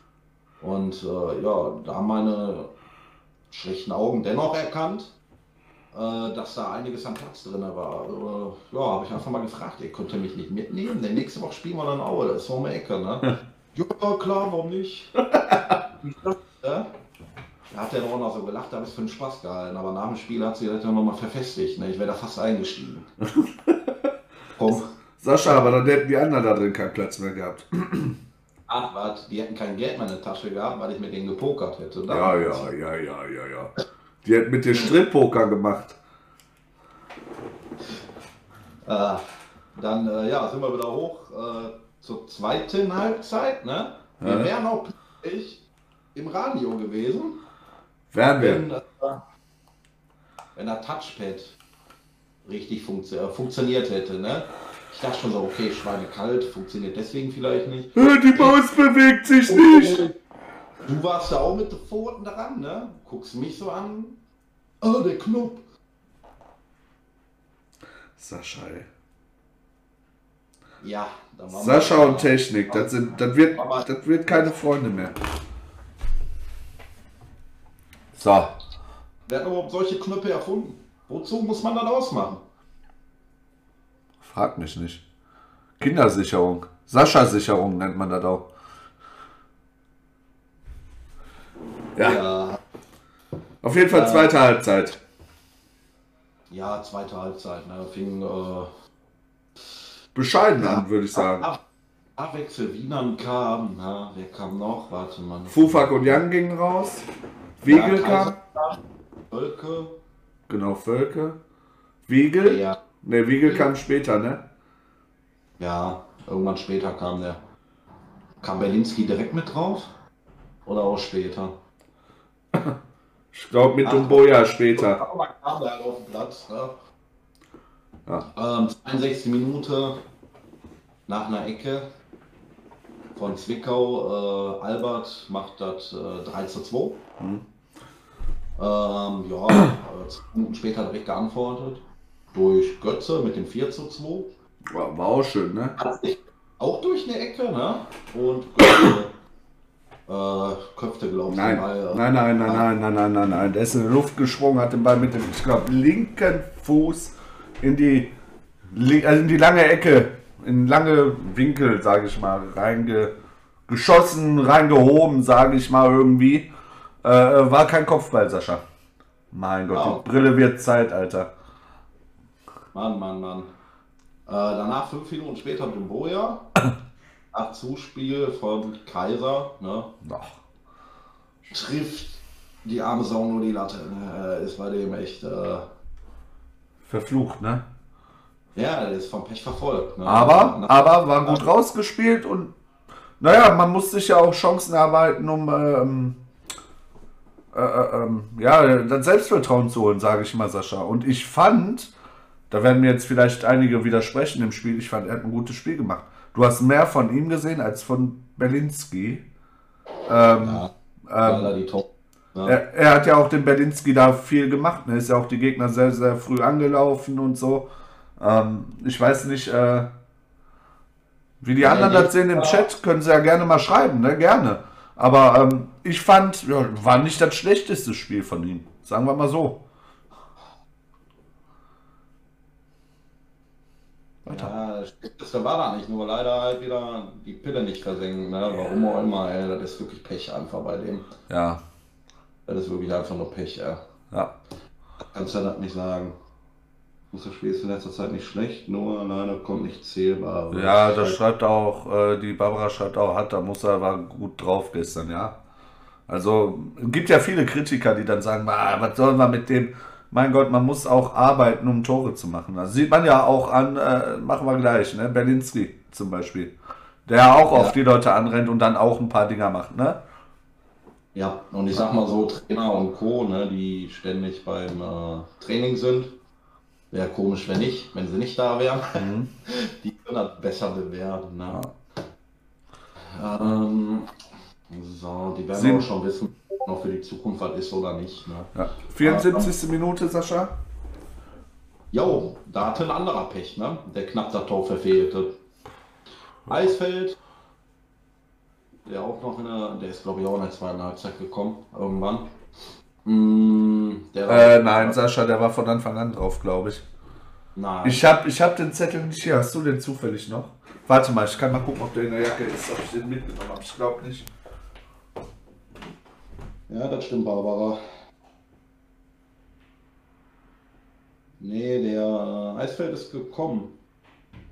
Und äh, ja, da haben meine schlechten Augen dennoch erkannt, äh, dass da einiges am Platz drin war. Also, ja, habe ich einfach mal gefragt, ihr könnt ihr mich nicht mitnehmen? Denn nächste Woche spielen wir dann Aue, das ist um die Ecke, ne? *laughs* ja, klar, warum nicht? *laughs* ja? Da hat der noch so gelacht, da habe ich für einen Spaß gehalten. Aber nach dem Spiel hat sie das dann nochmal verfestigt. Ne? Ich wäre da fast eingestiegen. *laughs* Komm. Sascha, aber dann hätten die anderen da drin keinen Platz mehr gehabt. Ach, was? Die hätten kein Geld mehr in der Tasche gehabt, weil ich mit denen gepokert hätte. Ja, ja, ja, ja, ja, ja. Die hat mit dir Strip-Poker gemacht. Äh, dann äh, ja, sind wir wieder hoch äh, zur zweiten Halbzeit. Ne? Wir Ja. wären auch plötzlich im Radio gewesen, Wenn, wir. wenn der Touchpad richtig funktio äh, funktioniert hätte. Ne? Ich dachte schon so, okay, Schweine kalt, funktioniert deswegen vielleicht nicht. Die Maus bewegt sich nicht. Du warst da auch mit den Pfoten dran, ne? Guckst mich so an. Oh, der Knopf. Sascha, ey. Ja, Sascha und Technik, das, sind, das, wird, das wird keine Freunde mehr. So, Wer hat überhaupt solche Knöpfe erfunden? Wozu muss man das ausmachen? frag mich nicht. Kindersicherung. Sascha-Sicherung nennt man das auch. Ja, Ja, auf jeden Fall zweite Halbzeit. ja zweite Halbzeit, ne? Fing äh, Bescheiden an, würde ich sagen. Ab, Abwechsel Wienern kam, na, wer kam noch? Warte mal. Fufak und Young gingen raus. Wiegel kam. Völke. Genau, Völke. Wiegel. Ja, Ne, Wiegel kam später, ne? ja, irgendwann später kam der. Kam Berlinski direkt mit drauf? Oder auch später? Ich glaube mit. Dumboya später. Aber kam da halt auf den Platz. Ne? Ja. Ähm, 62 Minute nach einer Ecke von Zwickau. Äh, Albert macht das äh, 3 zu 2. Mhm. Ähm, ja, äh, zwei Minuten später direkt geantwortet. Durch Götze mit dem 4 zu 2. War, war auch schön, ne? Hat sich auch durch eine Ecke, ne? Und Götze äh, köpfte, glaube ich, Nein, den Ball, äh, nein, nein, nein, nein, nein, nein, nein, nein. Der ist in die Luft gesprungen, hat den Ball mit dem, ich glaube, linken Fuß in die, also in die lange Ecke, in lange Winkel, sage ich mal, reingeschossen, reingehoben, sage ich mal irgendwie. Äh, war kein Kopfball, Sascha. Mein Gott, Ja. die Brille wird Zeit, Alter. Mann, Mann, Mann. Äh, danach fünf Minuten später Dumboja. *coughs* Nach Zuspiel von Kaiser, ne? Ach, Trifft die arme Sau nur die Latte. Ne? Äh, Ist bei dem echt. Äh, verflucht, ne? ja, der ist vom Pech verfolgt. Ne? Aber, Na- aber war gut rausgespielt und naja, man muss sich ja auch Chancen erarbeiten, um ähm, äh, äh, ähm, ja, das Selbstvertrauen zu holen, sage ich mal, Sascha. Und ich fand, da werden mir jetzt vielleicht einige widersprechen im Spiel, ich fand, er hat ein gutes Spiel gemacht. Du hast mehr von ihm gesehen als von Berlinski. Ähm, ja, ähm, Top. Ne? er, er hat ja auch den Berlinski da viel gemacht. Ne? Ist ja auch die Gegner sehr, sehr früh angelaufen und so. Ähm, ich weiß nicht, äh, wie die Ja, anderen das sehen im Chat, können sie ja gerne mal schreiben, ne? Gerne. Aber ähm, ich fand, ja, war nicht das schlechteste Spiel von ihm. Sagen wir mal so. Ja, das war da nicht, nur leider halt wieder die Pille nicht versenken. Ne? Warum auch immer, ey, das ist wirklich Pech einfach bei dem. Ja, Das ist wirklich einfach nur Pech, ey. ja. Kannst du das nicht sagen. Das Spiel ist in letzter Zeit nicht schlecht, nur leider kommt nicht zählbar. Ja, das schreibt auch, äh, die Barbara schreibt auch, hat, da muss er, war gut drauf gestern, ja. Also, es gibt ja viele Kritiker, die dann sagen, ah, was soll man mit dem, mein Gott, man muss auch arbeiten, um Tore zu machen. Das sieht man ja auch an, äh, machen wir gleich, ne, Berlinski zum Beispiel. Der auch auf Ja. die Leute anrennt und dann auch ein paar Dinger macht, ne? Ja, und ich sag mal so, Trainer und Co., ne, die ständig beim äh, Training sind. Wäre komisch, wenn nicht, wenn sie nicht da wären. Mhm. *laughs* Die können das besser bewerten. Ne? Ähm, so, die werden Sind- auch schon wissen, ob noch für die Zukunft was ist oder nicht. Ne? Ja. 74. Minute, Sascha. Jo, da hatte ein anderer Pech, ne? Der knapp das Tor verfehlte. Eisfeld, der auch noch in der, der ist glaube ich auch in der zweiten Halbzeit gekommen, irgendwann. Mm, der Äh, nein, Sascha, der war von Anfang an drauf, glaube ich. Nein. Ich hab, ich hab den Zettel nicht hier. Hast du den zufällig noch? Warte mal, ich kann mal gucken, ob der in der Jacke ist, ob ich den mitgenommen habe. Ich glaube nicht. Ja, das stimmt, Barbara. Nee, der äh, Eisfeld ist gekommen.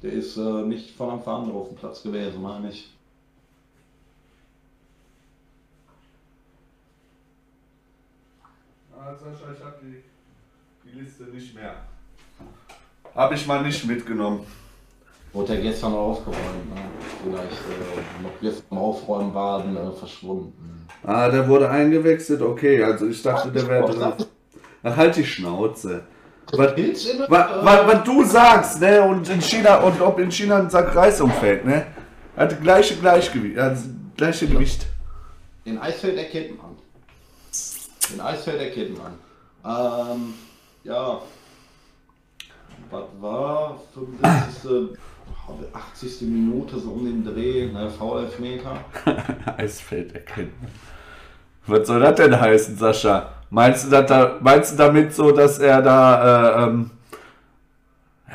Der ist äh, nicht von Anfang an auf dem Platz gewesen, meine ich. Sascha, ich habe die, die Liste nicht mehr. Habe ich mal nicht mitgenommen. Wurde ja gestern aufgeräumt. Ne? Vielleicht äh, noch jetzt beim Aufräumen war äh, verschwunden. Ah, der wurde eingewechselt, okay. Also ich dachte, der wäre drin. Ach, halt die Schnauze. Was, was, was, was, du sagst, ne, und in China, und ob in China ein Sack Reis umfällt, ne? Hat gleiche Gleichgewicht, also gleiche Gewicht. Den Eisfeld erkennt man. Den Eisfeld erkennt man. Ähm, ja. Was war 75. 80. Minute so um den Dreh, ne, V11-Meter. *laughs* Eisfeld erkennen. Was soll das denn heißen, Sascha? Meinst du, da, meinst du damit so, dass er da, äh, ähm,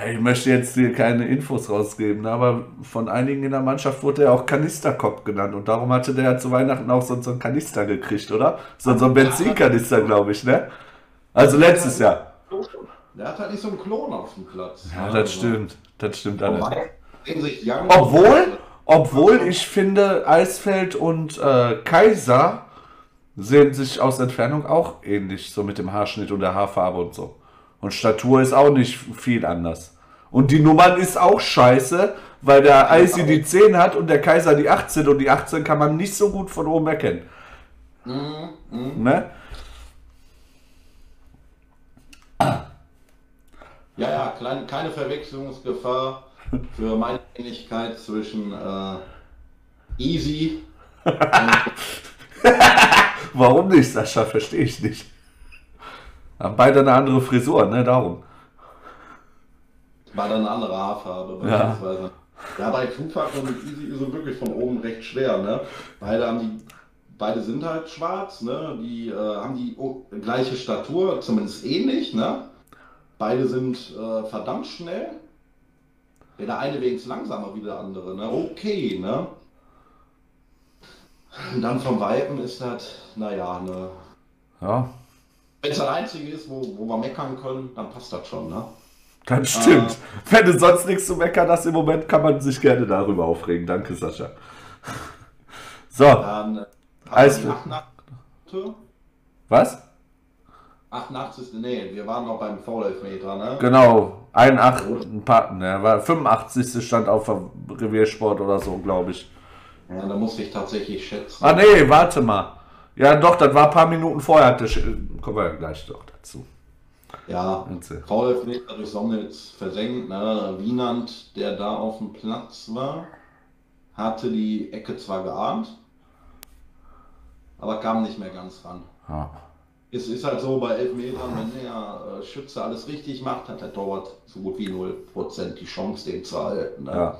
ich möchte jetzt hier keine Infos rausgeben, ne, aber von einigen in der Mannschaft wurde er auch Kanisterkopf genannt und darum hatte der zu Weihnachten auch so, so einen Kanister gekriegt, oder? So, so ein Benzinkanister, glaube ich, ne? Also letztes Jahr. Der hat halt nicht so einen Klon auf dem Platz. Ja, das also. stimmt. Das stimmt alles. Obwohl, obwohl ich finde, Eisfeld und äh, Kaiser sehen sich aus Entfernung auch ähnlich, so mit dem Haarschnitt und der Haarfarbe und so. Und Statur ist auch nicht viel anders. Und die Nummern ist auch scheiße, weil der Icy die 10 hat und der Kaiser die 18 und die 18 kann man nicht so gut von oben erkennen. Mhm, mh. Ne? Ja, ja, klein, keine Verwechslungsgefahr für meine Ähnlichkeit zwischen äh, Easy *laughs* und Warum nicht, Sascha? Verstehe ich nicht. Haben beide eine andere Frisur, ne? Darum. Beide eine andere Haarfarbe, beispielsweise. Ja. Ja, bei Tupac und Easy ist es wirklich von oben recht schwer, ne? Beide haben die, beide sind halt schwarz, ne? Die äh, haben die gleiche Statur, zumindest ähnlich, ne? Beide sind äh, verdammt schnell. Ja, der eine wenigstens langsamer wie der andere, ne? Okay, ne? Und dann vom Weiben ist das, naja, ne. Ja. Wenn es das einzige ist, wo, wo wir meckern können, dann passt das schon, ne? Das stimmt. Äh, Wenn du sonst nichts zu meckern hast im Moment, kann man sich gerne darüber aufregen. Danke, Sascha. So. Dann Eis. Was? 88. Nee, wir waren noch beim Foul-Elfmeter, ne? Genau. 81, ein paar, ne, war 85. stand auf Reviersport oder so, glaube ich. Ja, da musste ich tatsächlich schätzen. Ah, nee, warte mal. Ja, doch, das war ein paar Minuten vorher. Das, kommen wir gleich doch dazu. Ja, Foul-Elfmeter durch Somnitz versenkt. Ne? Wienand, der da auf dem Platz war, hatte die Ecke zwar geahnt, aber kam nicht mehr ganz ran. Ja. Es ist halt so, bei Elfmetern, wenn der äh, Schütze alles richtig macht, hat der Torwart so gut wie 0% die Chance, den zu halten. Ne? Ja.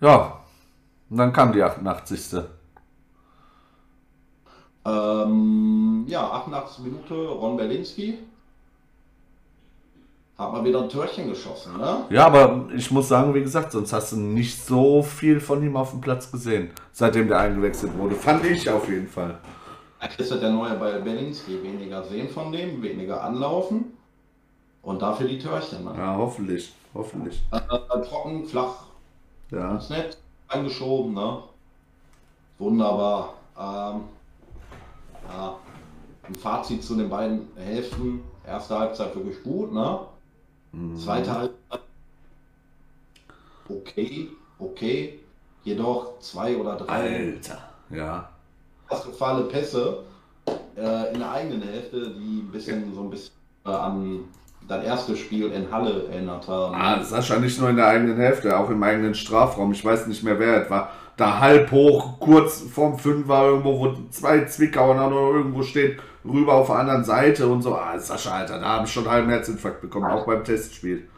Ja, und dann kam die 88. Ähm, ja, 88 Minute, Ron Berlinski. Hat mal wieder ein Törchen geschossen, ne? Ja, aber ich muss sagen, wie gesagt, sonst hast du nicht so viel von ihm auf dem Platz gesehen, seitdem der eingewechselt wurde. Fand ich auf jeden Fall. Ist der neue bei Berlinski weniger sehen von dem, weniger anlaufen und dafür die Törchen. Ne? Ja, hoffentlich, hoffentlich. Äh, äh trocken, flach, ja. ist nett, eingeschoben, ne? Wunderbar. Ähm, ja, ein Fazit zu den beiden Hälften. Erste Halbzeit wirklich gut, ne? Mhm. Zweite Halbzeit okay, okay. Jedoch zwei oder drei. Alter, ja katastrophale Pässe äh, in der eigenen Hälfte, die ein bisschen so ein bisschen äh, an das erste Spiel in Halle erinnert haben. Ah, Sascha nicht nur in der eigenen Hälfte, auch im eigenen Strafraum. Ich weiß nicht mehr, wer es war. Da halb hoch, kurz vorm Fünfer, irgendwo, wo zwei Zwickauer noch irgendwo stehen, rüber auf der anderen Seite und so. Ah, Sascha, Alter, da haben ich schon einen halben Herzinfarkt bekommen, auch beim Testspiel.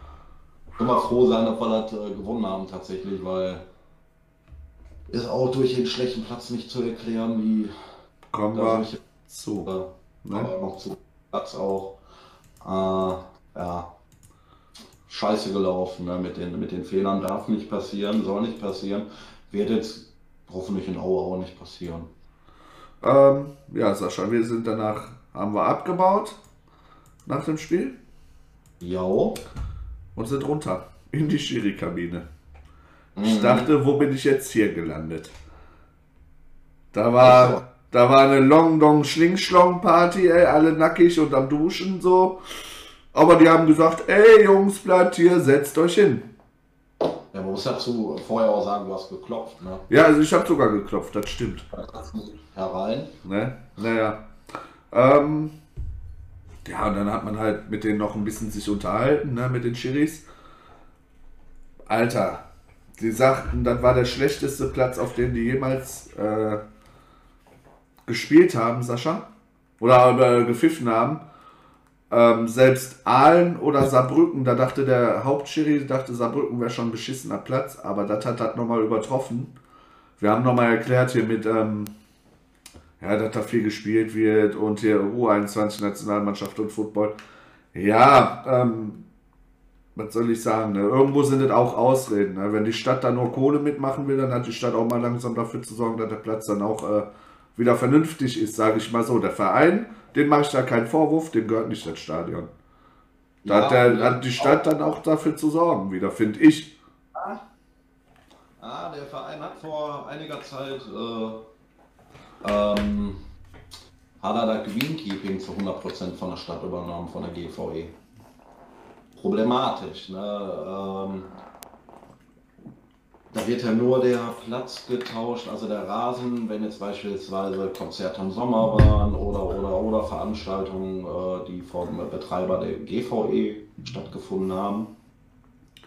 Ich kann mal froh sein, dass wir das äh, gewonnen haben tatsächlich, weil ist auch durch den schlechten Platz nicht zu erklären, wie kommen wir zu. Ne? Aber noch zu Platz auch. Äh, ja, scheiße gelaufen ne? mit, den, mit den Fehlern. Darf nicht passieren, soll nicht passieren. Wird jetzt hoffentlich in Aue auch nicht passieren. Ähm, ja, Sascha, wir sind danach, haben wir abgebaut nach dem Spiel. Ja. Und sind runter in die Schiri-Kabine. Ich mhm. dachte, wo bin ich jetzt hier gelandet? Da war, Da war eine Long Dong Schlingschlong Party, ey, alle nackig und am Duschen so. Aber die haben gesagt, ey Jungs, bleibt hier, setzt euch hin. Ja, man muss dazu vorher auch sagen, du hast geklopft, ne? Ja, also ich habe sogar geklopft, das stimmt. Herein. Ne? Naja. Ähm, ja, und dann hat man halt mit denen noch ein bisschen sich unterhalten, ne, mit den Schiris. Alter, die sagten, das war der schlechteste Platz, auf dem die jemals äh, gespielt haben, Sascha. Oder äh, gepfiffen haben. Ähm, selbst Aalen oder Saarbrücken, da dachte der Hauptschiri, dachte Saarbrücken wäre schon ein beschissener Platz, aber das hat das nochmal übertroffen. Wir haben nochmal erklärt hier mit, ähm, ja, dass da viel gespielt wird und hier U21 Nationalmannschaft und Football. Ja, ähm, was soll ich sagen, ne? irgendwo sind es auch Ausreden. Ne? Wenn die Stadt da nur Kohle mitmachen will, dann hat die Stadt auch mal langsam dafür zu sorgen, dass der Platz dann auch äh, wieder vernünftig ist, sage ich mal so. Der Verein, den mache ich da keinen Vorwurf, dem gehört nicht das Stadion. Da ja, hat, der, hat die Stadt dann auch dafür zu sorgen, wieder, finde ich. Ah, ah, der Verein hat vor einiger Zeit äh, ähm, hat er das Greenkeeping zu 100% von der Stadt übernommen, von der GVE. Problematisch. Ne? Ähm, da wird ja nur der Platz getauscht, also der Rasen, wenn jetzt beispielsweise Konzerte im Sommer waren oder oder oder Veranstaltungen, äh, die vom Betreiber der GVE stattgefunden haben,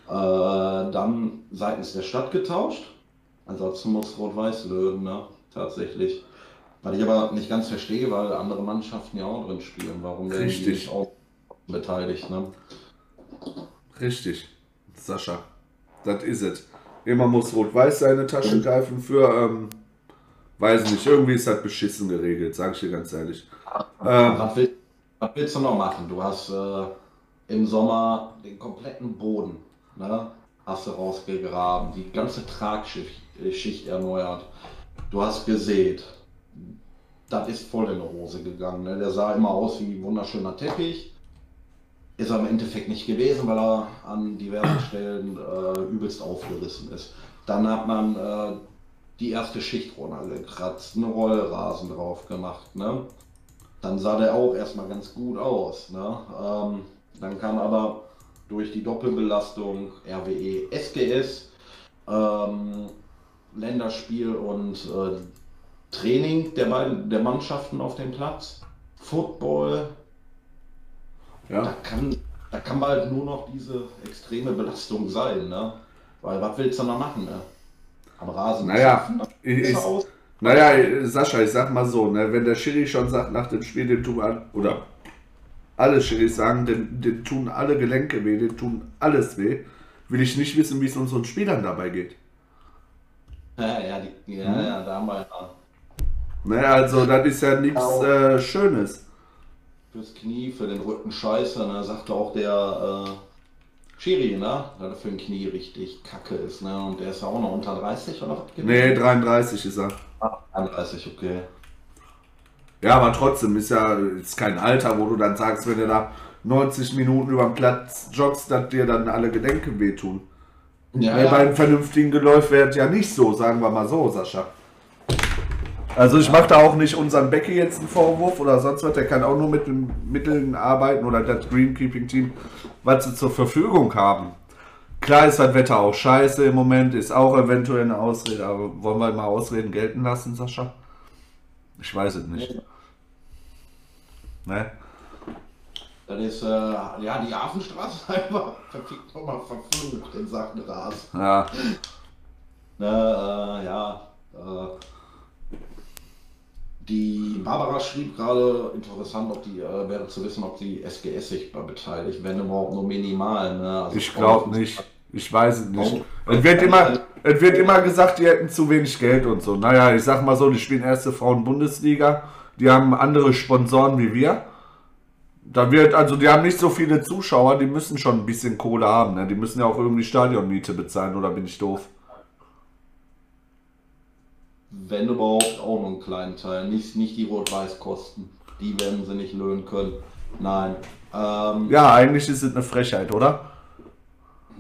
äh, dann seitens der Stadt getauscht. Ansonsten muss Rot-Weiß lösen, ne? tatsächlich. Was ich aber nicht ganz verstehe, weil andere Mannschaften ja auch drin spielen. Warum werden die nicht auch beteiligt? Ne? Richtig, Sascha. Das ist es. Immer muss Rot-Weiß seine Tasche greifen für, ähm, weiß nicht, irgendwie ist das beschissen geregelt, sag ich dir ganz ehrlich. Ähm, was, willst, was, willst, du noch machen? Du hast äh, im Sommer den kompletten Boden, ne, hast du rausgegraben, die ganze Tragschicht erneuert. Du hast gesät. Das ist voll in die Hose gegangen. Ne? Der sah immer aus wie ein wunderschöner Teppich ist er im Endeffekt nicht gewesen, weil er an diversen Stellen äh, übelst aufgerissen ist. Dann hat man äh, die erste Schicht runtergekratzt, einen Rollrasen drauf gemacht. Ne? Dann sah der auch erstmal ganz gut aus. Ne? Ähm, dann kam aber durch die Doppelbelastung RWE SGS, ähm, Länderspiel und äh, Training der beiden der Mannschaften auf dem Platz, Football, ja. Da, kann, da kann halt nur noch diese extreme Belastung sein, ne? Weil was willst du noch machen, ne? Am Rasen. Naja, ich, naja, Sascha, ich sag mal so, ne, wenn der Schiri schon sagt nach dem Spiel, den tun an, oder alle Schiris sagen, den, den tun alle Gelenke weh, den tun alles weh, will ich nicht wissen, wie es unseren Spielern dabei geht. Ja, ja, die, ja, hm? ja, da haben wir ja. Naja, also das ist ja nichts äh, Schönes fürs Knie, für den Rücken scheiße. Und dann sagte auch der äh, Schiri, ne? Dass er für ein Knie richtig kacke ist, ne? Und der ist ja auch noch unter 30 oder was? Nee, 33 ist er. Ah, 33, okay. Ja, aber trotzdem ist ja ist kein Alter, wo du dann sagst, wenn du da 90 Minuten über den Platz joggst, dass dir dann alle Gedenke wehtun. Ja, ja. Bei einem vernünftigen Geläuf wäre ja nicht so, sagen wir mal so, Sascha. Also ich mache da auch nicht unseren Becky jetzt einen Vorwurf oder sonst was. Der kann auch nur mit den Mitteln arbeiten oder das Greenkeeping-Team, was sie zur Verfügung haben. Klar ist das Wetter auch scheiße im Moment, ist auch eventuell eine Ausrede, aber wollen wir mal Ausreden gelten lassen, Sascha? Ich weiß es nicht. Ne? Dann ist äh, ja die Hafenstraße *laughs* einfach verfickt nochmal verflucht in Sachen Ras. Ja. Ne, äh, ja. Äh, die Barbara schrieb gerade, interessant, ob die, äh, wäre zu wissen, ob die SGS sich beteiligt, wenn überhaupt nur minimal. Ne? Also ich glaube nicht. Ich weiß es nicht. Es wird, immer, es wird immer gesagt, die hätten zu wenig Geld und so. Naja, ich sag mal so, die spielen erste Frauen-Bundesliga. Die haben andere Sponsoren wie wir. Da wird, also die haben nicht so viele Zuschauer, die müssen schon ein bisschen Kohle haben. Ne? Die müssen ja auch irgendwie Stadionmiete bezahlen, oder bin ich doof? Wenn überhaupt, auch nur einen kleinen Teil. Nicht, nicht die Rot-Weiß-Kosten. Die werden sie nicht löhnen können. Nein. Ähm, ja, eigentlich ist es eine Frechheit, oder?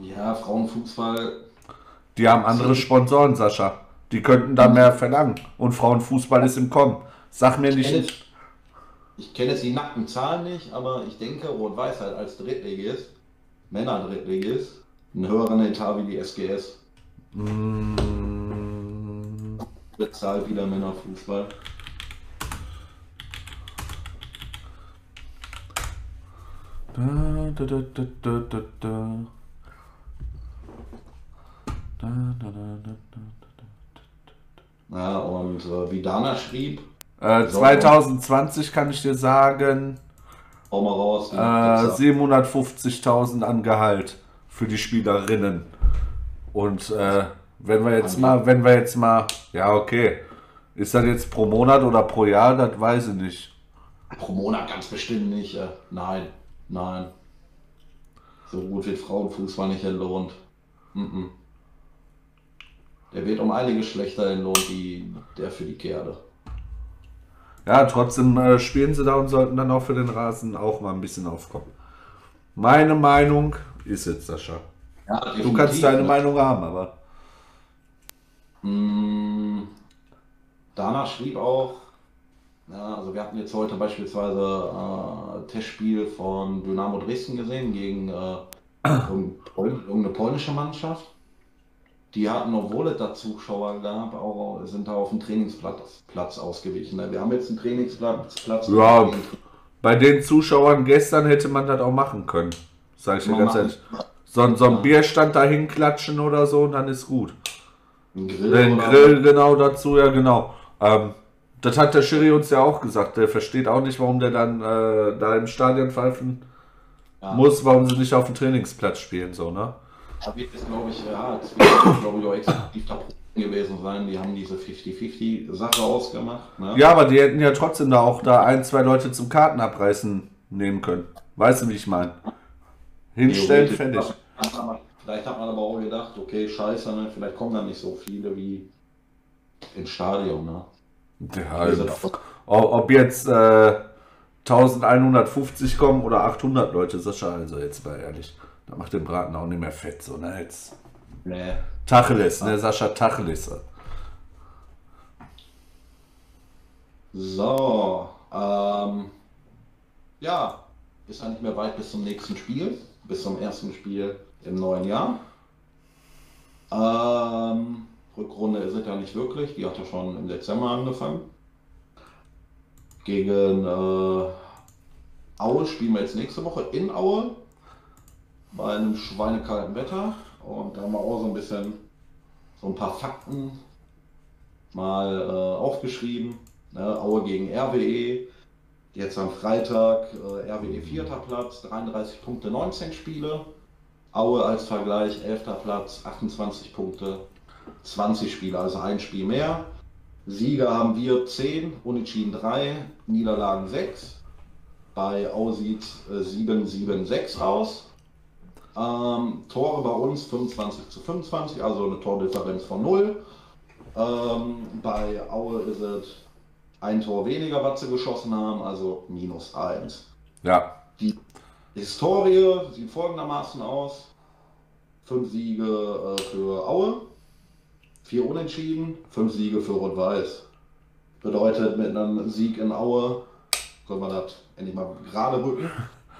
Ja, Frauenfußball. Die haben andere Sponsoren, Sascha. Die könnten da mehr verlangen. Und Frauenfußball ist im Kommen. Sag mir nicht. kenne, ich kenne jetzt die nackten Zahlen nicht, aber ich denke, Rot-Weiß halt als Drittligist, Männer-Drittligist, einen höheren Etat wie die SGS. Mm, Bezahlt wieder Männerfußball. da, da, da, da, da, da, da. Da, da, da, da, da. Ja, und äh, wie Dana schrieb, Äh, 2020 kann ich dir sagen, hau mal raus. äh, Pizza. 750.000 an Gehalt für die Spielerinnen. Und äh, wenn wir jetzt mal, wenn wir jetzt mal, ja okay, ist das jetzt pro Monat oder pro Jahr, das weiß ich nicht. Pro Monat ganz bestimmt nicht. Nein, nein. So gut wird Frauenfußball nicht entlohnt. Mhm. Der wird um einiges schlechter entlohnt wie der für die Kerle. Ja, trotzdem äh, spielen sie da und sollten dann auch für den Rasen auch mal ein bisschen aufkommen. Meine Meinung ist jetzt, Sascha. Ja, Du kannst deine Meinung haben, aber. Mm, Dana schrieb auch, ja, also wir hatten jetzt heute beispielsweise äh, Testspiel von Dynamo Dresden gesehen gegen äh, irgendeine Pol- irgendeine polnische Mannschaft. Die hatten, obwohl es da Zuschauer gab, auch sind da auf dem Trainingsplatz Platz ausgewichen. ne? Wir haben jetzt einen Trainingsplatz. Platz Ja, Bei den Zuschauern gestern hätte man das auch machen können. Sag ich dir ganz ehrlich. So, so ein Bierstand dahin klatschen oder so, und dann ist gut. Ein Grill, Den Grill genau dazu, ja genau. Ähm, das hat der Schiri uns ja auch gesagt. Der versteht auch nicht, warum der dann äh, da im Stadion pfeifen Ja. muss, warum sie nicht auf dem Trainingsplatz spielen, so, ne? Da wird glaube ich, ja, es wird, glaube ich, auch exklusiv gewesen sein. Die haben diese 50-50-Sache ausgemacht. Ne? Ja, aber die hätten ja trotzdem da auch da ein, zwei Leute zum Karten abreißen nehmen können. Weißt du, wie ich meine? Hinstellen, fertig. Vielleicht hat man aber auch gedacht, okay, scheiße, ne? vielleicht kommen da nicht so viele wie im Stadion. Ne? Ja, ob ob jetzt äh, 1150 kommen oder 800 Leute, Sascha, also jetzt mal ehrlich, da macht den Braten auch nicht mehr fett, so, ne? Jetzt Nee. Tacheles, ne? Sascha Tacheles. So, ähm, ja, ist ja nicht mehr weit bis zum nächsten Spiel, bis zum ersten Spiel im neuen Jahr. Ähm, Rückrunde ist es ja nicht wirklich, die hat ja schon im Dezember angefangen. Gegen äh, Aue spielen wir jetzt nächste Woche in Aue bei einem schweinekalten Wetter und da haben wir auch so ein bisschen so ein paar Fakten mal äh, aufgeschrieben. Ne, Aue gegen RWE. Jetzt am Freitag äh, RWE vierter Platz, 33 Punkte, 19 Spiele. Aue als Vergleich 11. Platz, 28 Punkte, 20 Spiele, also ein Spiel mehr. Sieger haben wir 10, Unentschieden 3, Niederlagen 6. Bei Aue sieht äh, 7-7-6 aus. Ähm, Tore bei uns 25 zu 25, also eine Tordifferenz von 0. Ähm, bei Aue ist es ein Tor weniger, was sie geschossen haben, also minus 1. Ja, Die Historie sieht folgendermaßen aus. Fünf Siege äh, für Aue, vier Unentschieden, fünf Siege für Rot-Weiß. Bedeutet, mit einem Sieg in Aue können wir das endlich mal gerade rücken.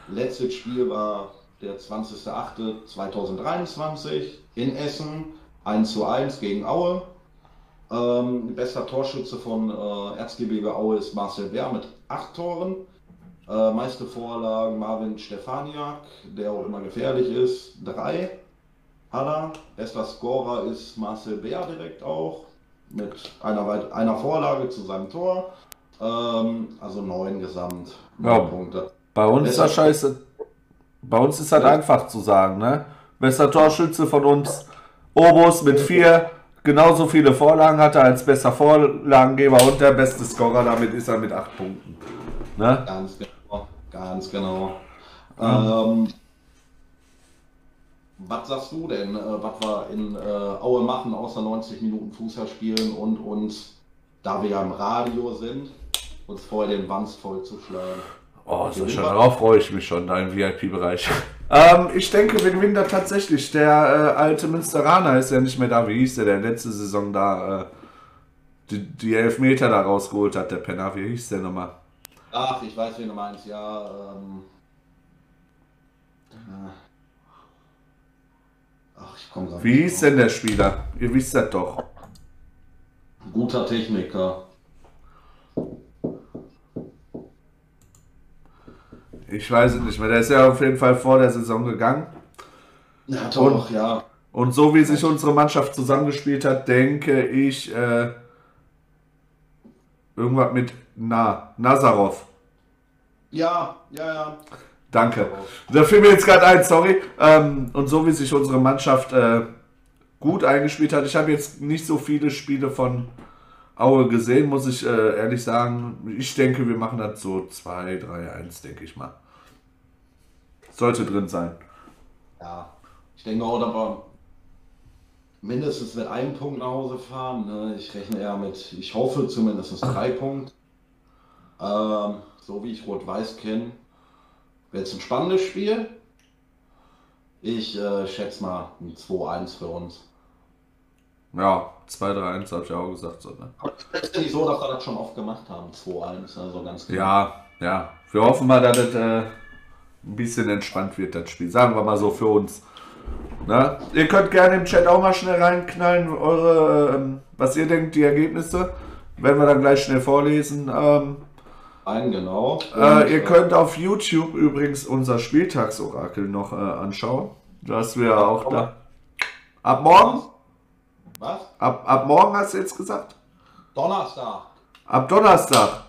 Letztes Spiel war der 20.08.2023 in Essen, 1 zu 1 gegen Aue. Ähm, bester Torschütze von äh, Erzgebirge Aue ist Marcel Bär mit acht Toren. Äh, meiste Vorlagen Marvin Stefaniak, der auch immer gefährlich ist, drei. Hat er. Bester Scorer ist Marcel Bär direkt auch mit einer, einer Vorlage zu seinem Tor. Ähm, also neun gesamt Ja. Punkte. bei uns, Sascha, ist es, bei uns ist das einfach zu sagen, ne? Bester Torschütze von uns, Obus mit vier, genauso viele Vorlagen hat er als bester Vorlagengeber und der beste Scorer, damit ist er mit acht Punkten. Ne? Ganz genau, ganz genau. Ähm, was sagst du denn, äh, was wir in äh, Aue machen, außer 90 Minuten Fußball spielen und uns, da wir ja im Radio sind, uns vorher den Wanst voll zu schlagen? Oh, Sascha, darauf freue ich mich schon, da im VIP-Bereich. *laughs* ähm, ich denke, wir gewinnen da tatsächlich. Der äh, alte Münsteraner ist ja nicht mehr da. Wie hieß der, der letzte Saison da? Äh, die, die Elfmeter da rausgeholt hat, der Penner. Wie hieß der nochmal? Ach, ich weiß, wen du meinst, ja. Ähm, ach, ich komme Wie hieß denn der Spieler? Ihr wisst das doch. Guter Techniker. Ich weiß es nicht mehr. Der ist ja auf jeden Fall vor der Saison gegangen. Ja, doch, und, ja. Und so wie sich unsere Mannschaft zusammengespielt hat, denke ich, äh, irgendwas mit Na, Nazarov. Ja, ja, ja. Danke. Da fiel mir jetzt gerade ein, sorry. Ähm, und so wie sich unsere Mannschaft äh, gut eingespielt hat, ich habe jetzt nicht so viele Spiele von Aue gesehen, muss ich äh, ehrlich sagen. Ich denke, wir machen das so 2, 3, 1, denke ich mal. Sollte drin sein. Ja, ich denke auch, aber mindestens mit einem Punkt nach Hause fahren. Ne? Ich rechne eher mit, ich hoffe zumindest drei Punkte. Ähm, so wie ich Rot-Weiß kenne, wird es ein spannendes Spiel. Ich äh, schätze mal ein 2-1 für uns. Ja, 2-3-1 habe ich auch gesagt. So, ne? Es ist nicht so, dass wir das schon oft gemacht haben, 2-1, also ganz klar. Ja, ja. Wir hoffen mal, dass das äh, ein bisschen entspannt wird, das Spiel. Sagen wir mal so für uns. Na? Ihr könnt gerne im Chat auch mal schnell reinknallen, eure, ähm, was ihr denkt, die Ergebnisse. Werden wir dann gleich schnell vorlesen. Ähm, Ein, genau. Äh, ihr könnt auf YouTube übrigens unser Spieltagsorakel noch äh, anschauen. Das wir auch da. Ab morgen? Was? Ab, ab morgen hast du jetzt gesagt? Donnerstag. Ab Donnerstag.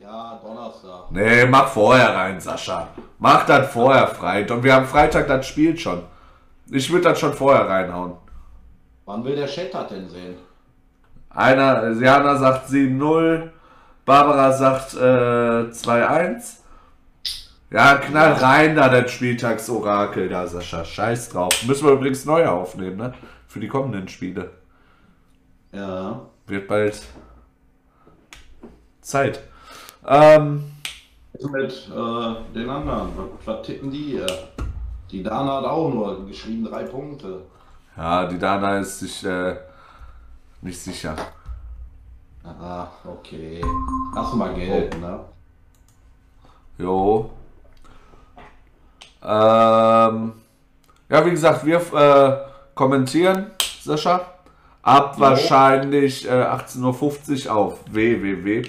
Ja, Donnerstag. Nee, mach vorher rein, Sascha. Mach das vorher frei. Und wir haben Freitag das Spiel schon. Ich würde das schon vorher reinhauen. Wann will der Chat das denn sehen? Einer, Jana sagt 7-0, Barbara sagt äh, 2-1. Ja, knall rein da, das Spieltagsorakel da, Sascha. Scheiß drauf. Müssen wir übrigens neu aufnehmen, ne? Für die kommenden Spiele. Ja. Wird bald Zeit. Ähm, mit äh, den anderen, was tippen die hier? Die Dana hat auch nur geschrieben drei Punkte. Ja, die Dana ist sich äh, nicht sicher. Ah, okay. Hast du mal Geld, ne? Jo. Ähm, ja, wie gesagt, wir äh, kommentieren, Sascha. Ab jo. wahrscheinlich äh, 18.50 Uhr auf www.rwe-live.de.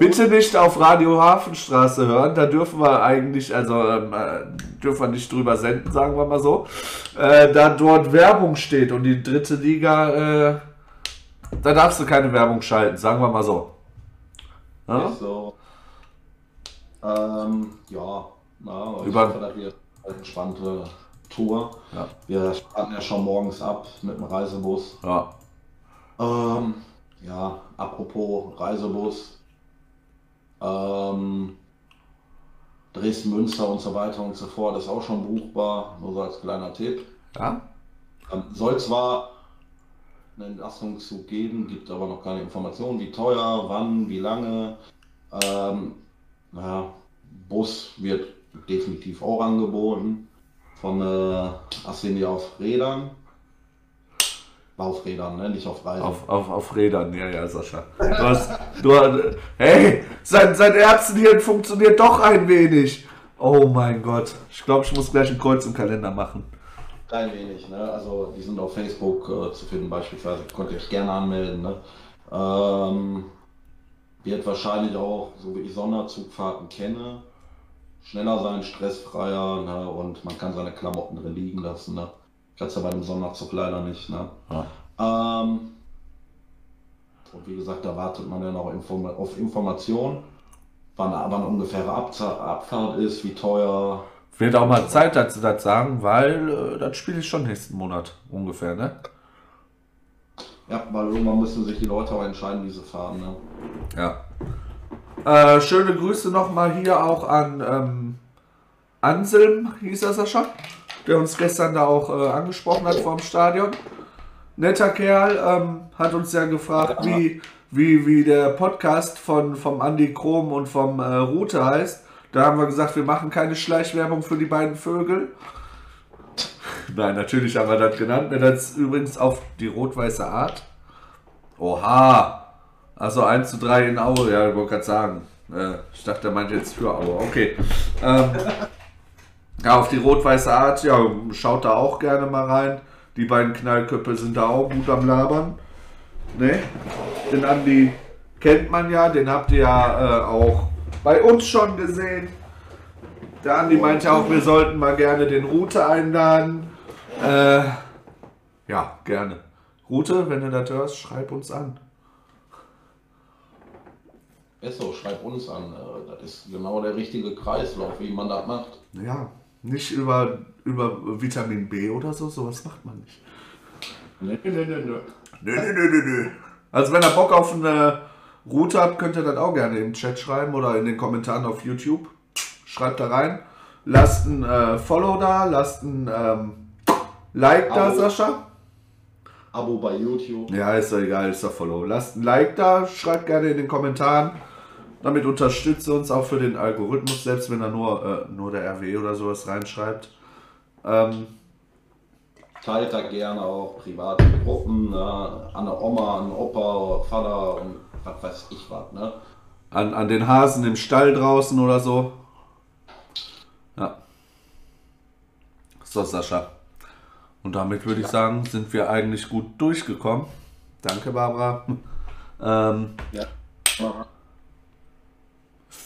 Bitte nicht auf Radio Hafenstraße hören, da dürfen wir eigentlich, also ähm, äh, dürfen wir nicht drüber senden, sagen wir mal so. Äh, da dort Werbung steht und die dritte Liga, äh, da darfst du keine Werbung schalten, sagen wir mal so. Ja? so. Ähm, ja, na, Über hoffe, das wird eine entspannte Tour. Ja. Wir starten ja schon morgens ab mit dem Reisebus. Ja. Ähm, ja, apropos Reisebus, ähm, Dresden, Münster und so weiter und so fort ist auch schon buchbar, nur so als kleiner Tipp. Ja. Ähm, soll zwar einen Entlastungszug geben, gibt aber noch keine Informationen, wie teuer, wann, wie lange. Ähm, naja, Bus wird definitiv auch angeboten von äh, Assini auf Rädern. Auf Rädern, ne? nicht auf Reisen. Auf, auf, auf Rädern, ja, ja, Sascha. Du hast, du, hey, sein, sein Ärztenhirn funktioniert doch ein wenig. Oh mein Gott. Ich glaube, ich muss gleich ein Kreuz im Kalender machen. Ein wenig, ne? Also die sind auf Facebook äh, zu finden beispielsweise. Könnt ihr euch gerne anmelden, ne? Ähm, wird wahrscheinlich auch, so wie ich Sonderzugfahrten kenne, schneller sein, stressfreier, ne? Und man kann seine Klamotten drin liegen lassen, ne? Kannst ja bei dem Sonderzug leider nicht. Ne? Ja. Ähm, und wie gesagt, da wartet man ja noch Inform auf Informationen, wann, wann ungefähre Abfahrt ist, wie teuer. Wird auch mal Zeit dazu das sagen, weil äh, das Spiel ist schon nächsten Monat ungefähr, ne? Ja, weil irgendwann müssen sich die Leute auch entscheiden, wie sie fahren, ne? Ja. Äh, schöne Grüße nochmal hier auch an ähm, Anselm, hieß er Sascha? Der uns gestern da auch äh, angesprochen hat vor dem Stadion. Netter Kerl, ähm, hat uns ja gefragt, wie, wie, wie der Podcast von, vom Andy Krom und vom äh, Rute heißt. Da haben wir gesagt, wir machen keine Schleichwerbung für die beiden Vögel. Nein, natürlich haben wir das genannt. Das übrigens auf die rot-weiße Art. Oha! Also 1 zu 3 in Aue, ja, ich wollte gerade sagen. Äh, ich dachte, er meint jetzt für Aue. Okay. Ähm, ja, auf die rot-weiße Art, ja, schaut da auch gerne mal rein. Die beiden Knallköpfe sind da auch gut am Labern. Ne? Den Andi kennt man ja, den habt ihr ja äh, auch bei uns schon gesehen. Der Andi meinte auch, wir sollten mal gerne den Rute einladen. Äh, ja, gerne. Rute, wenn du das hörst, schreib uns an. Ist so, schreib uns an. Äh, das ist genau der richtige Kreislauf, wie man das macht. Ja, nicht über, über Vitamin B oder so, sowas macht man nicht. Nö, nö, nö, nö, nö. Also wenn ihr Bock auf eine Route habt, könnt ihr das auch gerne im Chat schreiben oder in den Kommentaren auf YouTube. Schreibt da rein. Lasst ein äh, Follow da, lasst ein ähm, Like da, Abo. Sascha. Abo bei YouTube. Ja, ist doch egal, ist doch Follow. Lasst ein Like da, schreibt gerne in den Kommentaren. Damit unterstützt ihr uns auch für den Algorithmus, selbst wenn er nur, äh, nur der RW oder sowas reinschreibt. Ähm, Teilt da gerne auch private Gruppen, ne? an der Oma, an Opa, Vater und was weiß ich was. Ne? an, an den Hasen im Stall draußen oder so. Ja. So, Sascha. Und damit würde ich sagen, sind wir eigentlich gut durchgekommen. Danke, Barbara. *laughs* Ähm, Ja.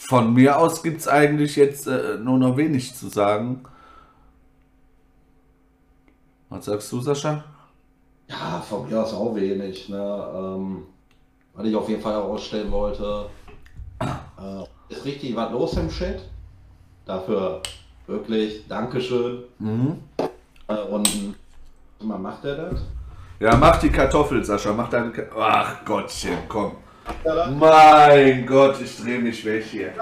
Von mir aus gibt es eigentlich jetzt äh, nur noch wenig zu sagen. Was sagst du, Sascha? Ja, von mir aus auch wenig. Ne? Ähm, was ich auf jeden Fall herausstellen wollte, *clears throat* äh, ist richtig was los im Chat. Dafür wirklich Dankeschön. Mhm. Äh, und mal macht er das? Ja, mach die Kartoffel, Sascha. Mach deine Ka Ach Gottchen, komm. Mein Gott, ich drehe mich weg hier.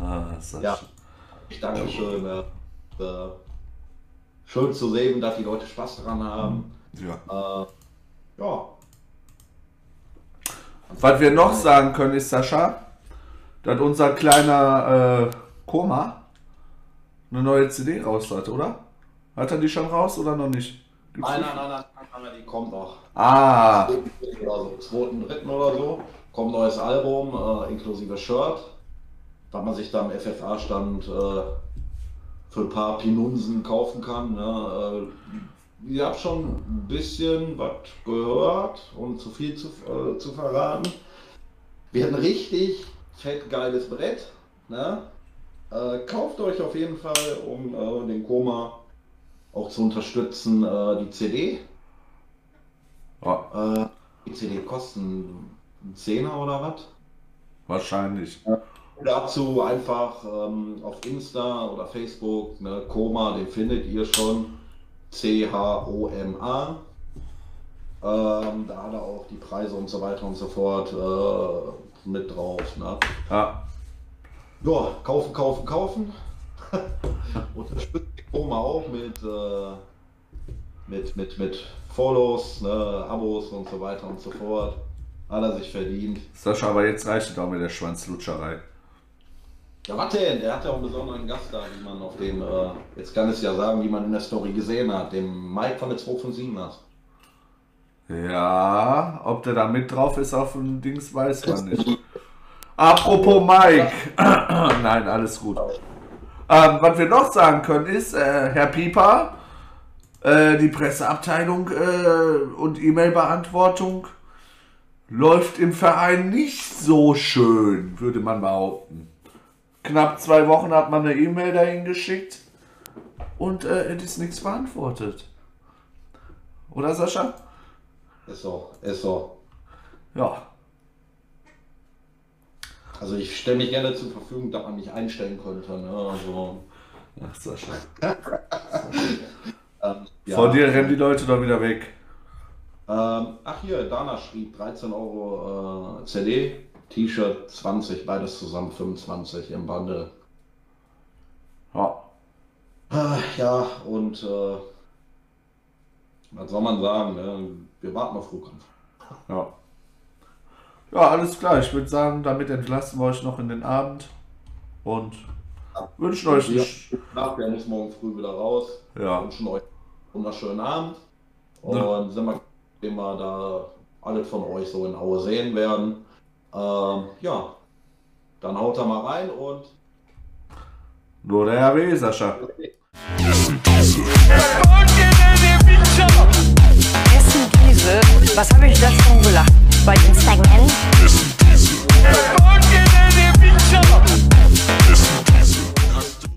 Ah, Sascha. Ja, ich danke schön. Äh, äh, schön zu sehen, dass die Leute Spaß dran haben. Ja. Äh, ja, Was wir noch sagen können ist, Sascha, dass unser kleiner äh, Koma eine neue CD raus hat, oder? Hat er die schon raus oder noch nicht? Gibt's nein, nein, nein, nein, nein, die kommt noch. Ah, Oder so, dritten oder so. Kommt neues Album, äh, inklusive Shirt. Was man sich da am FFA-Stand äh, für ein paar Pinunsen kaufen kann. Ne? Äh, ich habe schon ein bisschen was gehört, um zu viel zu, äh, zu verraten. Wir hatten richtig fett geiles Brett. Ne? Äh, kauft euch auf jeden Fall, um äh, den Koma auch zu unterstützen, äh, die CD. ja, Äh, die CD kosten einen Zehner oder was? wahrscheinlich. Dazu einfach ähm, auf Insta oder Facebook, ne, Koma, den findet ihr schon. C-H-O-M-A. Ähm, da hat er auch die Preise und so weiter und so fort äh, mit drauf. Ne? Ja, Ja, kaufen, kaufen, kaufen. *laughs* Unterstützt Koma auch mit, äh, mit, mit, mit Follows, ne, Abos und so weiter und so fort. Hat er sich verdient. Sascha, aber jetzt reicht es auch mit der Schwanzlutscherei. Ja, was denn? Der hat ja auch einen besonderen Gast da, wie man auf dem, äh, jetzt kann es ja sagen, wie man in der Story gesehen hat, dem Mike von der 257 hat. Ja, ob der da mit drauf ist auf dem Dings, weiß man nicht. Apropos Mike. *clears throat* Nein, alles gut. Ähm, was wir noch sagen können ist, äh, Herr Pieper, äh, die Presseabteilung äh, und E-Mail-Beantwortung läuft im Verein nicht so schön, würde man behaupten. Knapp zwei Wochen hat man eine E-Mail dahin geschickt und äh, es ist nichts beantwortet. Oder Sascha? Ist so, ist so. Ja. Also ich stelle mich gerne zur Verfügung, dass man mich einstellen könnte. Ne? Also, Ach, Sascha. *laughs* ähm, ja. Vor dir rennen die Leute doch wieder weg. Ähm, ach hier, Dana schrieb 13 Euro äh, CD, T-Shirt 20, beides zusammen 25 im Bundle. Ja. Ah, Ja, und äh, was soll man sagen? Ne? Wir warten auf Flugkampf. Ja. Ja, alles klar. Ich würde sagen, damit entlassen wir euch noch in den Abend und ja. wünschen euch einen Nachher muss morgen früh wieder raus. Ja. Wünschen euch einen wunderschönen Abend und ja. sind wir, wir da alle von euch so in Aue sehen werden. Ähm, ja, dann haut da mal rein und. Nur der RW, Sascha. Essen diese. Was habe ich das schon gelacht? Broken segment.